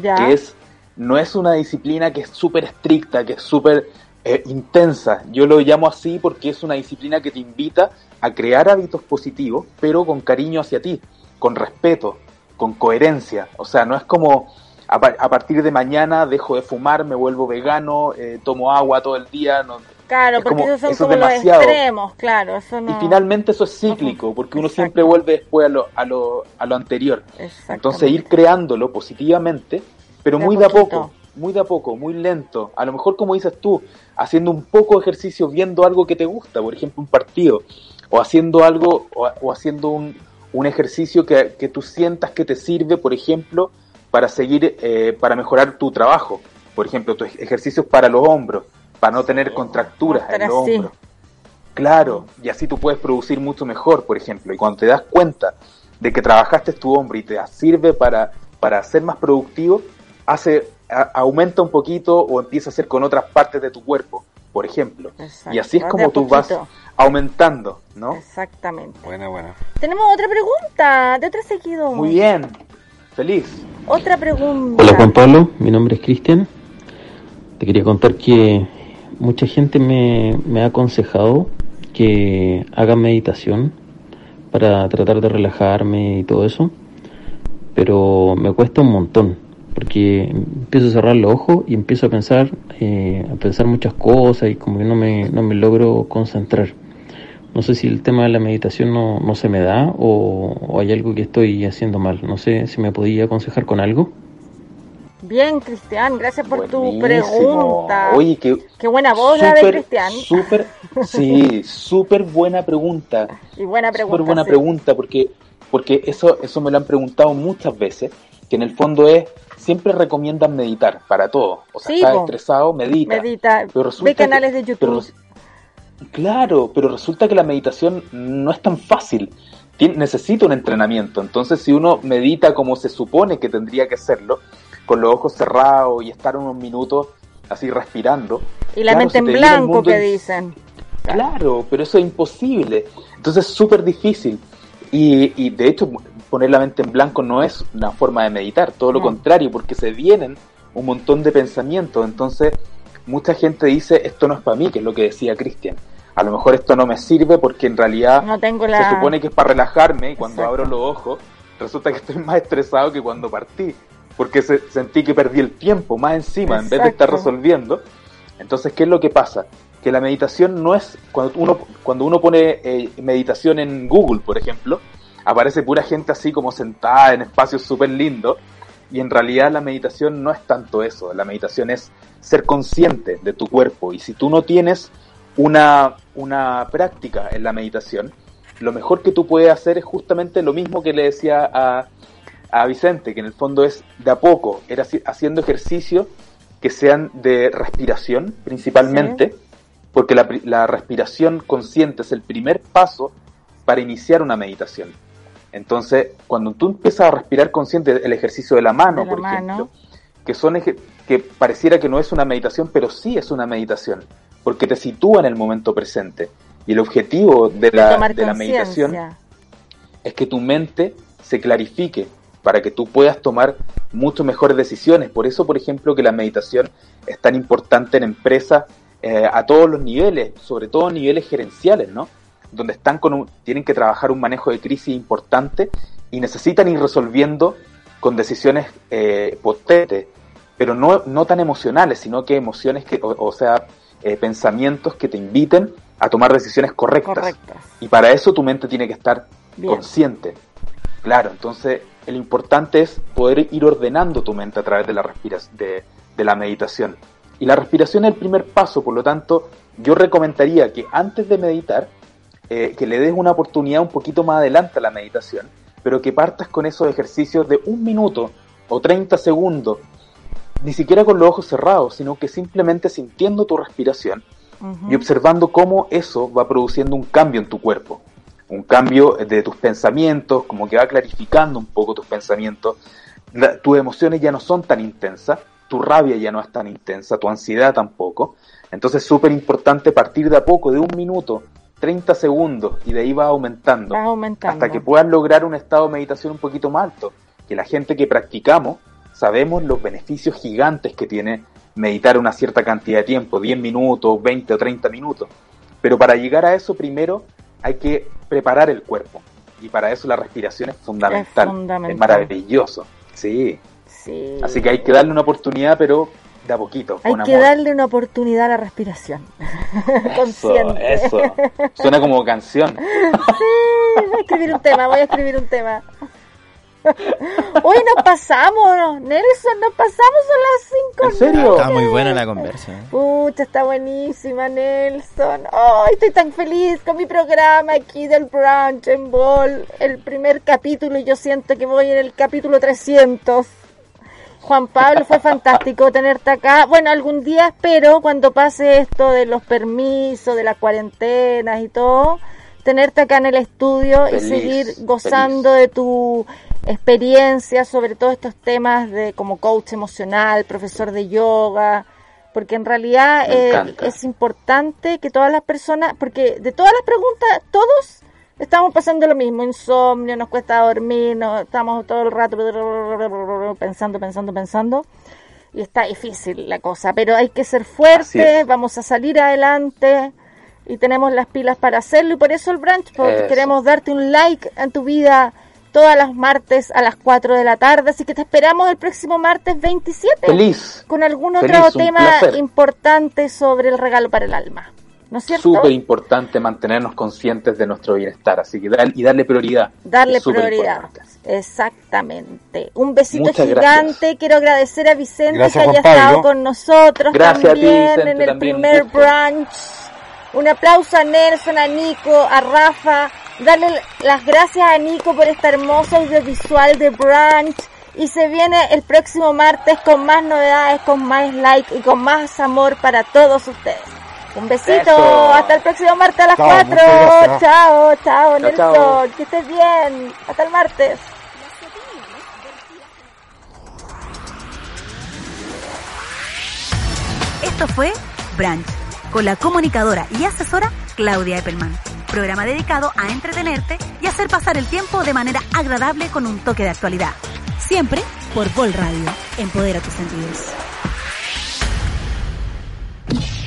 Speaker 5: Ya.
Speaker 11: que es, no es una disciplina que es súper estricta, que es súper eh, intensa. Yo lo llamo así porque es una disciplina que te invita a crear hábitos positivos, pero con cariño hacia ti, con respeto, con coherencia. O sea, no es como a, a partir de mañana dejo de fumar, me vuelvo vegano, eh, tomo agua todo el día. No,
Speaker 5: Claro,
Speaker 11: es
Speaker 5: porque
Speaker 11: como-
Speaker 5: esos son
Speaker 11: eso es
Speaker 5: como los extremos, claro, eso no.
Speaker 11: Y finalmente eso es cíclico, porque uno siempre vuelve después a lo, a lo, a lo anterior. Entonces ir creándolo positivamente, pero
Speaker 5: De
Speaker 11: muy de a
Speaker 5: poquito.
Speaker 11: poco, muy de a poco, muy lento. A lo mejor como dices tú, haciendo un poco de ejercicio, viendo algo que te gusta, por ejemplo un partido, o haciendo algo, o, o haciendo un, un ejercicio que, que tú sientas que te sirve, por ejemplo, para seguir, eh, para mejorar tu trabajo. Por ejemplo, tus ejercicios para los hombros, para no tener contracturas
Speaker 5: estar
Speaker 11: en los
Speaker 5: así.
Speaker 11: hombros. Claro, y así tú puedes producir mucho mejor, por ejemplo. Y cuando te das cuenta de que trabajaste tu hombro y te sirve para, para ser más productivo, hace, a- aumenta un poquito o empieza a hacer con otras partes de tu cuerpo, por ejemplo. Y así es como tú vas aumentando, ¿no?
Speaker 5: Exactamente.
Speaker 6: Buena, buena.
Speaker 5: Tenemos otra pregunta de otro seguidor.
Speaker 11: Muy bien, feliz.
Speaker 5: Otra pregunta.
Speaker 14: Hola Juan Pablo, mi nombre es Cristian. Te quería contar que mucha gente me, me ha aconsejado que haga meditación para tratar de relajarme y todo eso, pero me cuesta un montón porque empiezo a cerrar los ojos y empiezo a pensar, eh, a pensar muchas cosas y como que no me, no me logro concentrar. No sé si el tema de la meditación no, no se me da o, o hay algo que estoy haciendo mal. No sé si me podía aconsejar con algo.
Speaker 5: Bien, Cristian, gracias por tu pregunta.
Speaker 11: Oye, qué,
Speaker 5: Qué buena voz la de
Speaker 11: súper,
Speaker 5: Cristian.
Speaker 11: súper, sí, súper buena pregunta.
Speaker 5: Y buena pregunta.
Speaker 11: Súper buena
Speaker 5: sí.
Speaker 11: pregunta porque, porque eso, eso me lo han preguntado muchas veces, que en el fondo es, siempre recomiendan meditar para todo. O sea,
Speaker 5: Sí,
Speaker 11: estás estresado, medita.
Speaker 5: Medita.
Speaker 11: Pero resulta
Speaker 5: Ve canales
Speaker 11: que-
Speaker 5: de YouTube.
Speaker 11: pero claro, pero resulta que la meditación no es tan fácil. Tien- necesita un entrenamiento. Entonces, si uno medita como se supone que tendría que hacerlo, con los ojos cerrados y estar unos minutos así respirando.
Speaker 5: y la
Speaker 11: claro,
Speaker 5: mente en blanco que
Speaker 11: en-
Speaker 5: dicen.
Speaker 11: Claro, pero eso es imposible. Entonces es súper difícil. Y, y de hecho, poner la mente en blanco no es una forma de meditar, todo lo
Speaker 5: No.
Speaker 11: contrario, porque se vienen un montón de pensamientos. Entonces, mucha gente dice, esto no es para mí, que es lo que decía Cristian. A lo mejor esto no me sirve porque en realidad
Speaker 5: No tengo la.
Speaker 11: se supone que es para relajarme y cuando
Speaker 5: Exacto.
Speaker 11: abro los ojos resulta que estoy más estresado que cuando partí, porque se- sentí que perdí el tiempo más encima en vez de estar resolviendo. Entonces, ¿qué es lo que pasa? Que la meditación no es, cuando uno, cuando uno pone eh, meditación en Google, por ejemplo, aparece pura gente así como sentada en espacios súper lindos, y en realidad la meditación no es tanto eso, la meditación es ser consciente de tu cuerpo, y si tú no tienes una, una práctica en la meditación, lo mejor que tú puedes hacer es justamente lo mismo que le decía a, a Vicente, que en el fondo es de a poco, era haci- haciendo ejercicios que sean de respiración principalmente, porque la, la respiración consciente es el primer paso para iniciar una meditación. Entonces, cuando tú empiezas a respirar consciente, el ejercicio de la mano,
Speaker 5: De la
Speaker 11: por
Speaker 5: mano.
Speaker 11: ejemplo, que son que pareciera que no es una meditación, pero sí es una meditación, porque te sitúa en el momento presente. Y el objetivo de la, de la meditación es que tu mente se clarifique para que tú puedas tomar mucho mejores decisiones. Por eso, por ejemplo, que la meditación es tan importante en empresas eh, a todos los niveles, sobre todo niveles gerenciales, ¿no? Donde están con un- tienen que trabajar un manejo de crisis importante y necesitan ir resolviendo con decisiones eh, potentes, pero no, no tan emocionales, sino que emociones que, o, o sea, eh, pensamientos que te inviten a tomar decisiones correctas.
Speaker 5: Correctas.
Speaker 11: Y para eso tu mente tiene que estar
Speaker 5: Bien.
Speaker 11: consciente. Claro, entonces lo importante es poder ir ordenando tu mente a través de la de, de la meditación. Y la respiración es el primer paso, por lo tanto, yo recomendaría que antes de meditar, eh, que le des una oportunidad un poquito más adelante a la meditación, pero que partas con esos ejercicios de un minuto o 30 segundos, ni siquiera con los ojos cerrados, sino que simplemente sintiendo tu respiración y observando cómo eso va produciendo un cambio en tu cuerpo. un cambio de tus pensamientos, como que va clarificando un poco tus pensamientos, La- tus emociones ya no son tan intensas, tu rabia ya no es tan intensa, tu ansiedad tampoco, entonces es súper importante partir de a poco, de un minuto, 30 segundos, y de ahí va aumentando,
Speaker 5: Va aumentando.
Speaker 11: hasta que puedas lograr un estado de meditación un poquito más alto, que la gente que practicamos sabemos los beneficios gigantes que tiene meditar una cierta cantidad de tiempo, 10 minutos, 20 o 30 minutos. Pero para llegar a eso primero hay que preparar el cuerpo. Y para eso la respiración es fundamental.
Speaker 5: Es fundamental.
Speaker 11: Es maravilloso. Sí.
Speaker 5: Sí.
Speaker 11: Así que hay que darle una oportunidad, pero de a poquito,
Speaker 5: Hay
Speaker 11: con
Speaker 5: que
Speaker 11: amor.
Speaker 5: darle una oportunidad a la respiración.
Speaker 11: Eso,
Speaker 5: Consciente.
Speaker 11: eso. Suena como canción.
Speaker 5: Sí, voy a escribir un tema, voy a escribir un tema. Hoy nos pasamos, Nelson, nos pasamos a las 5.
Speaker 11: ¿En serio?
Speaker 7: Está muy buena la conversa. ¿eh?
Speaker 5: Pucha, está buenísima, Nelson. Ay, estoy tan feliz con mi programa aquí del brunch en Ball. El primer capítulo y yo siento que voy en el capítulo 300. Juan Pablo, fue fantástico tenerte acá. Bueno, algún día espero, cuando pase esto de los permisos, de las cuarentenas y todo, tenerte acá en el estudio y seguir gozando de tu experiencia sobre todos estos temas de como coach emocional, profesor de yoga, porque en realidad eh, es importante que todas las personas, porque de todas las preguntas, todos estamos pasando lo mismo, insomnio, nos cuesta dormir, nos, estamos todo el rato pensando, pensando, pensando, y está difícil la cosa, pero hay que ser
Speaker 11: Así
Speaker 5: fuerte,
Speaker 11: es.
Speaker 5: vamos a salir adelante y tenemos las pilas para hacerlo y por eso el porque
Speaker 11: Eso.
Speaker 5: queremos darte un like en tu vida todas las martes a las 4 de la tarde, así que te esperamos el próximo martes 27
Speaker 11: Feliz.
Speaker 5: con algún otro tema importante sobre el regalo para el alma. ¿No es cierto?
Speaker 11: Súper importante mantenernos conscientes de nuestro bienestar, así que dar, y darle prioridad.
Speaker 5: Darle prioridad.
Speaker 11: importante.
Speaker 5: Exactamente. Un besito
Speaker 11: Muchas
Speaker 5: gigante.
Speaker 11: gracias.
Speaker 5: Quiero agradecer a Vicente
Speaker 11: Gracias,
Speaker 5: que haya estado con nosotros
Speaker 11: Gracias a ti,
Speaker 5: también
Speaker 11: Vicente,
Speaker 5: en el
Speaker 11: también un
Speaker 5: primer
Speaker 11: gusto.
Speaker 5: brunch. Un aplauso a Nelson, a Nico, a Rafa. Darle las gracias a Nico por esta hermosa audiovisual de brunch. Y se viene el próximo martes con más novedades, con más like y con más amor para todos ustedes. Un besito,
Speaker 11: Eso.
Speaker 5: hasta el próximo martes a las
Speaker 11: Chao,
Speaker 5: 4.
Speaker 11: muchas gracias.
Speaker 5: Chao, chao,
Speaker 11: Chao,
Speaker 5: Nelson.
Speaker 11: chao.
Speaker 5: Que estés bien. Hasta el martes.
Speaker 4: Esto fue Branch, con la comunicadora y asesora Claudia Eppelman. Programa dedicado a entretenerte y hacer pasar el tiempo de manera agradable con un toque de actualidad. Siempre por Vol Radio. Empodera tus sentidos.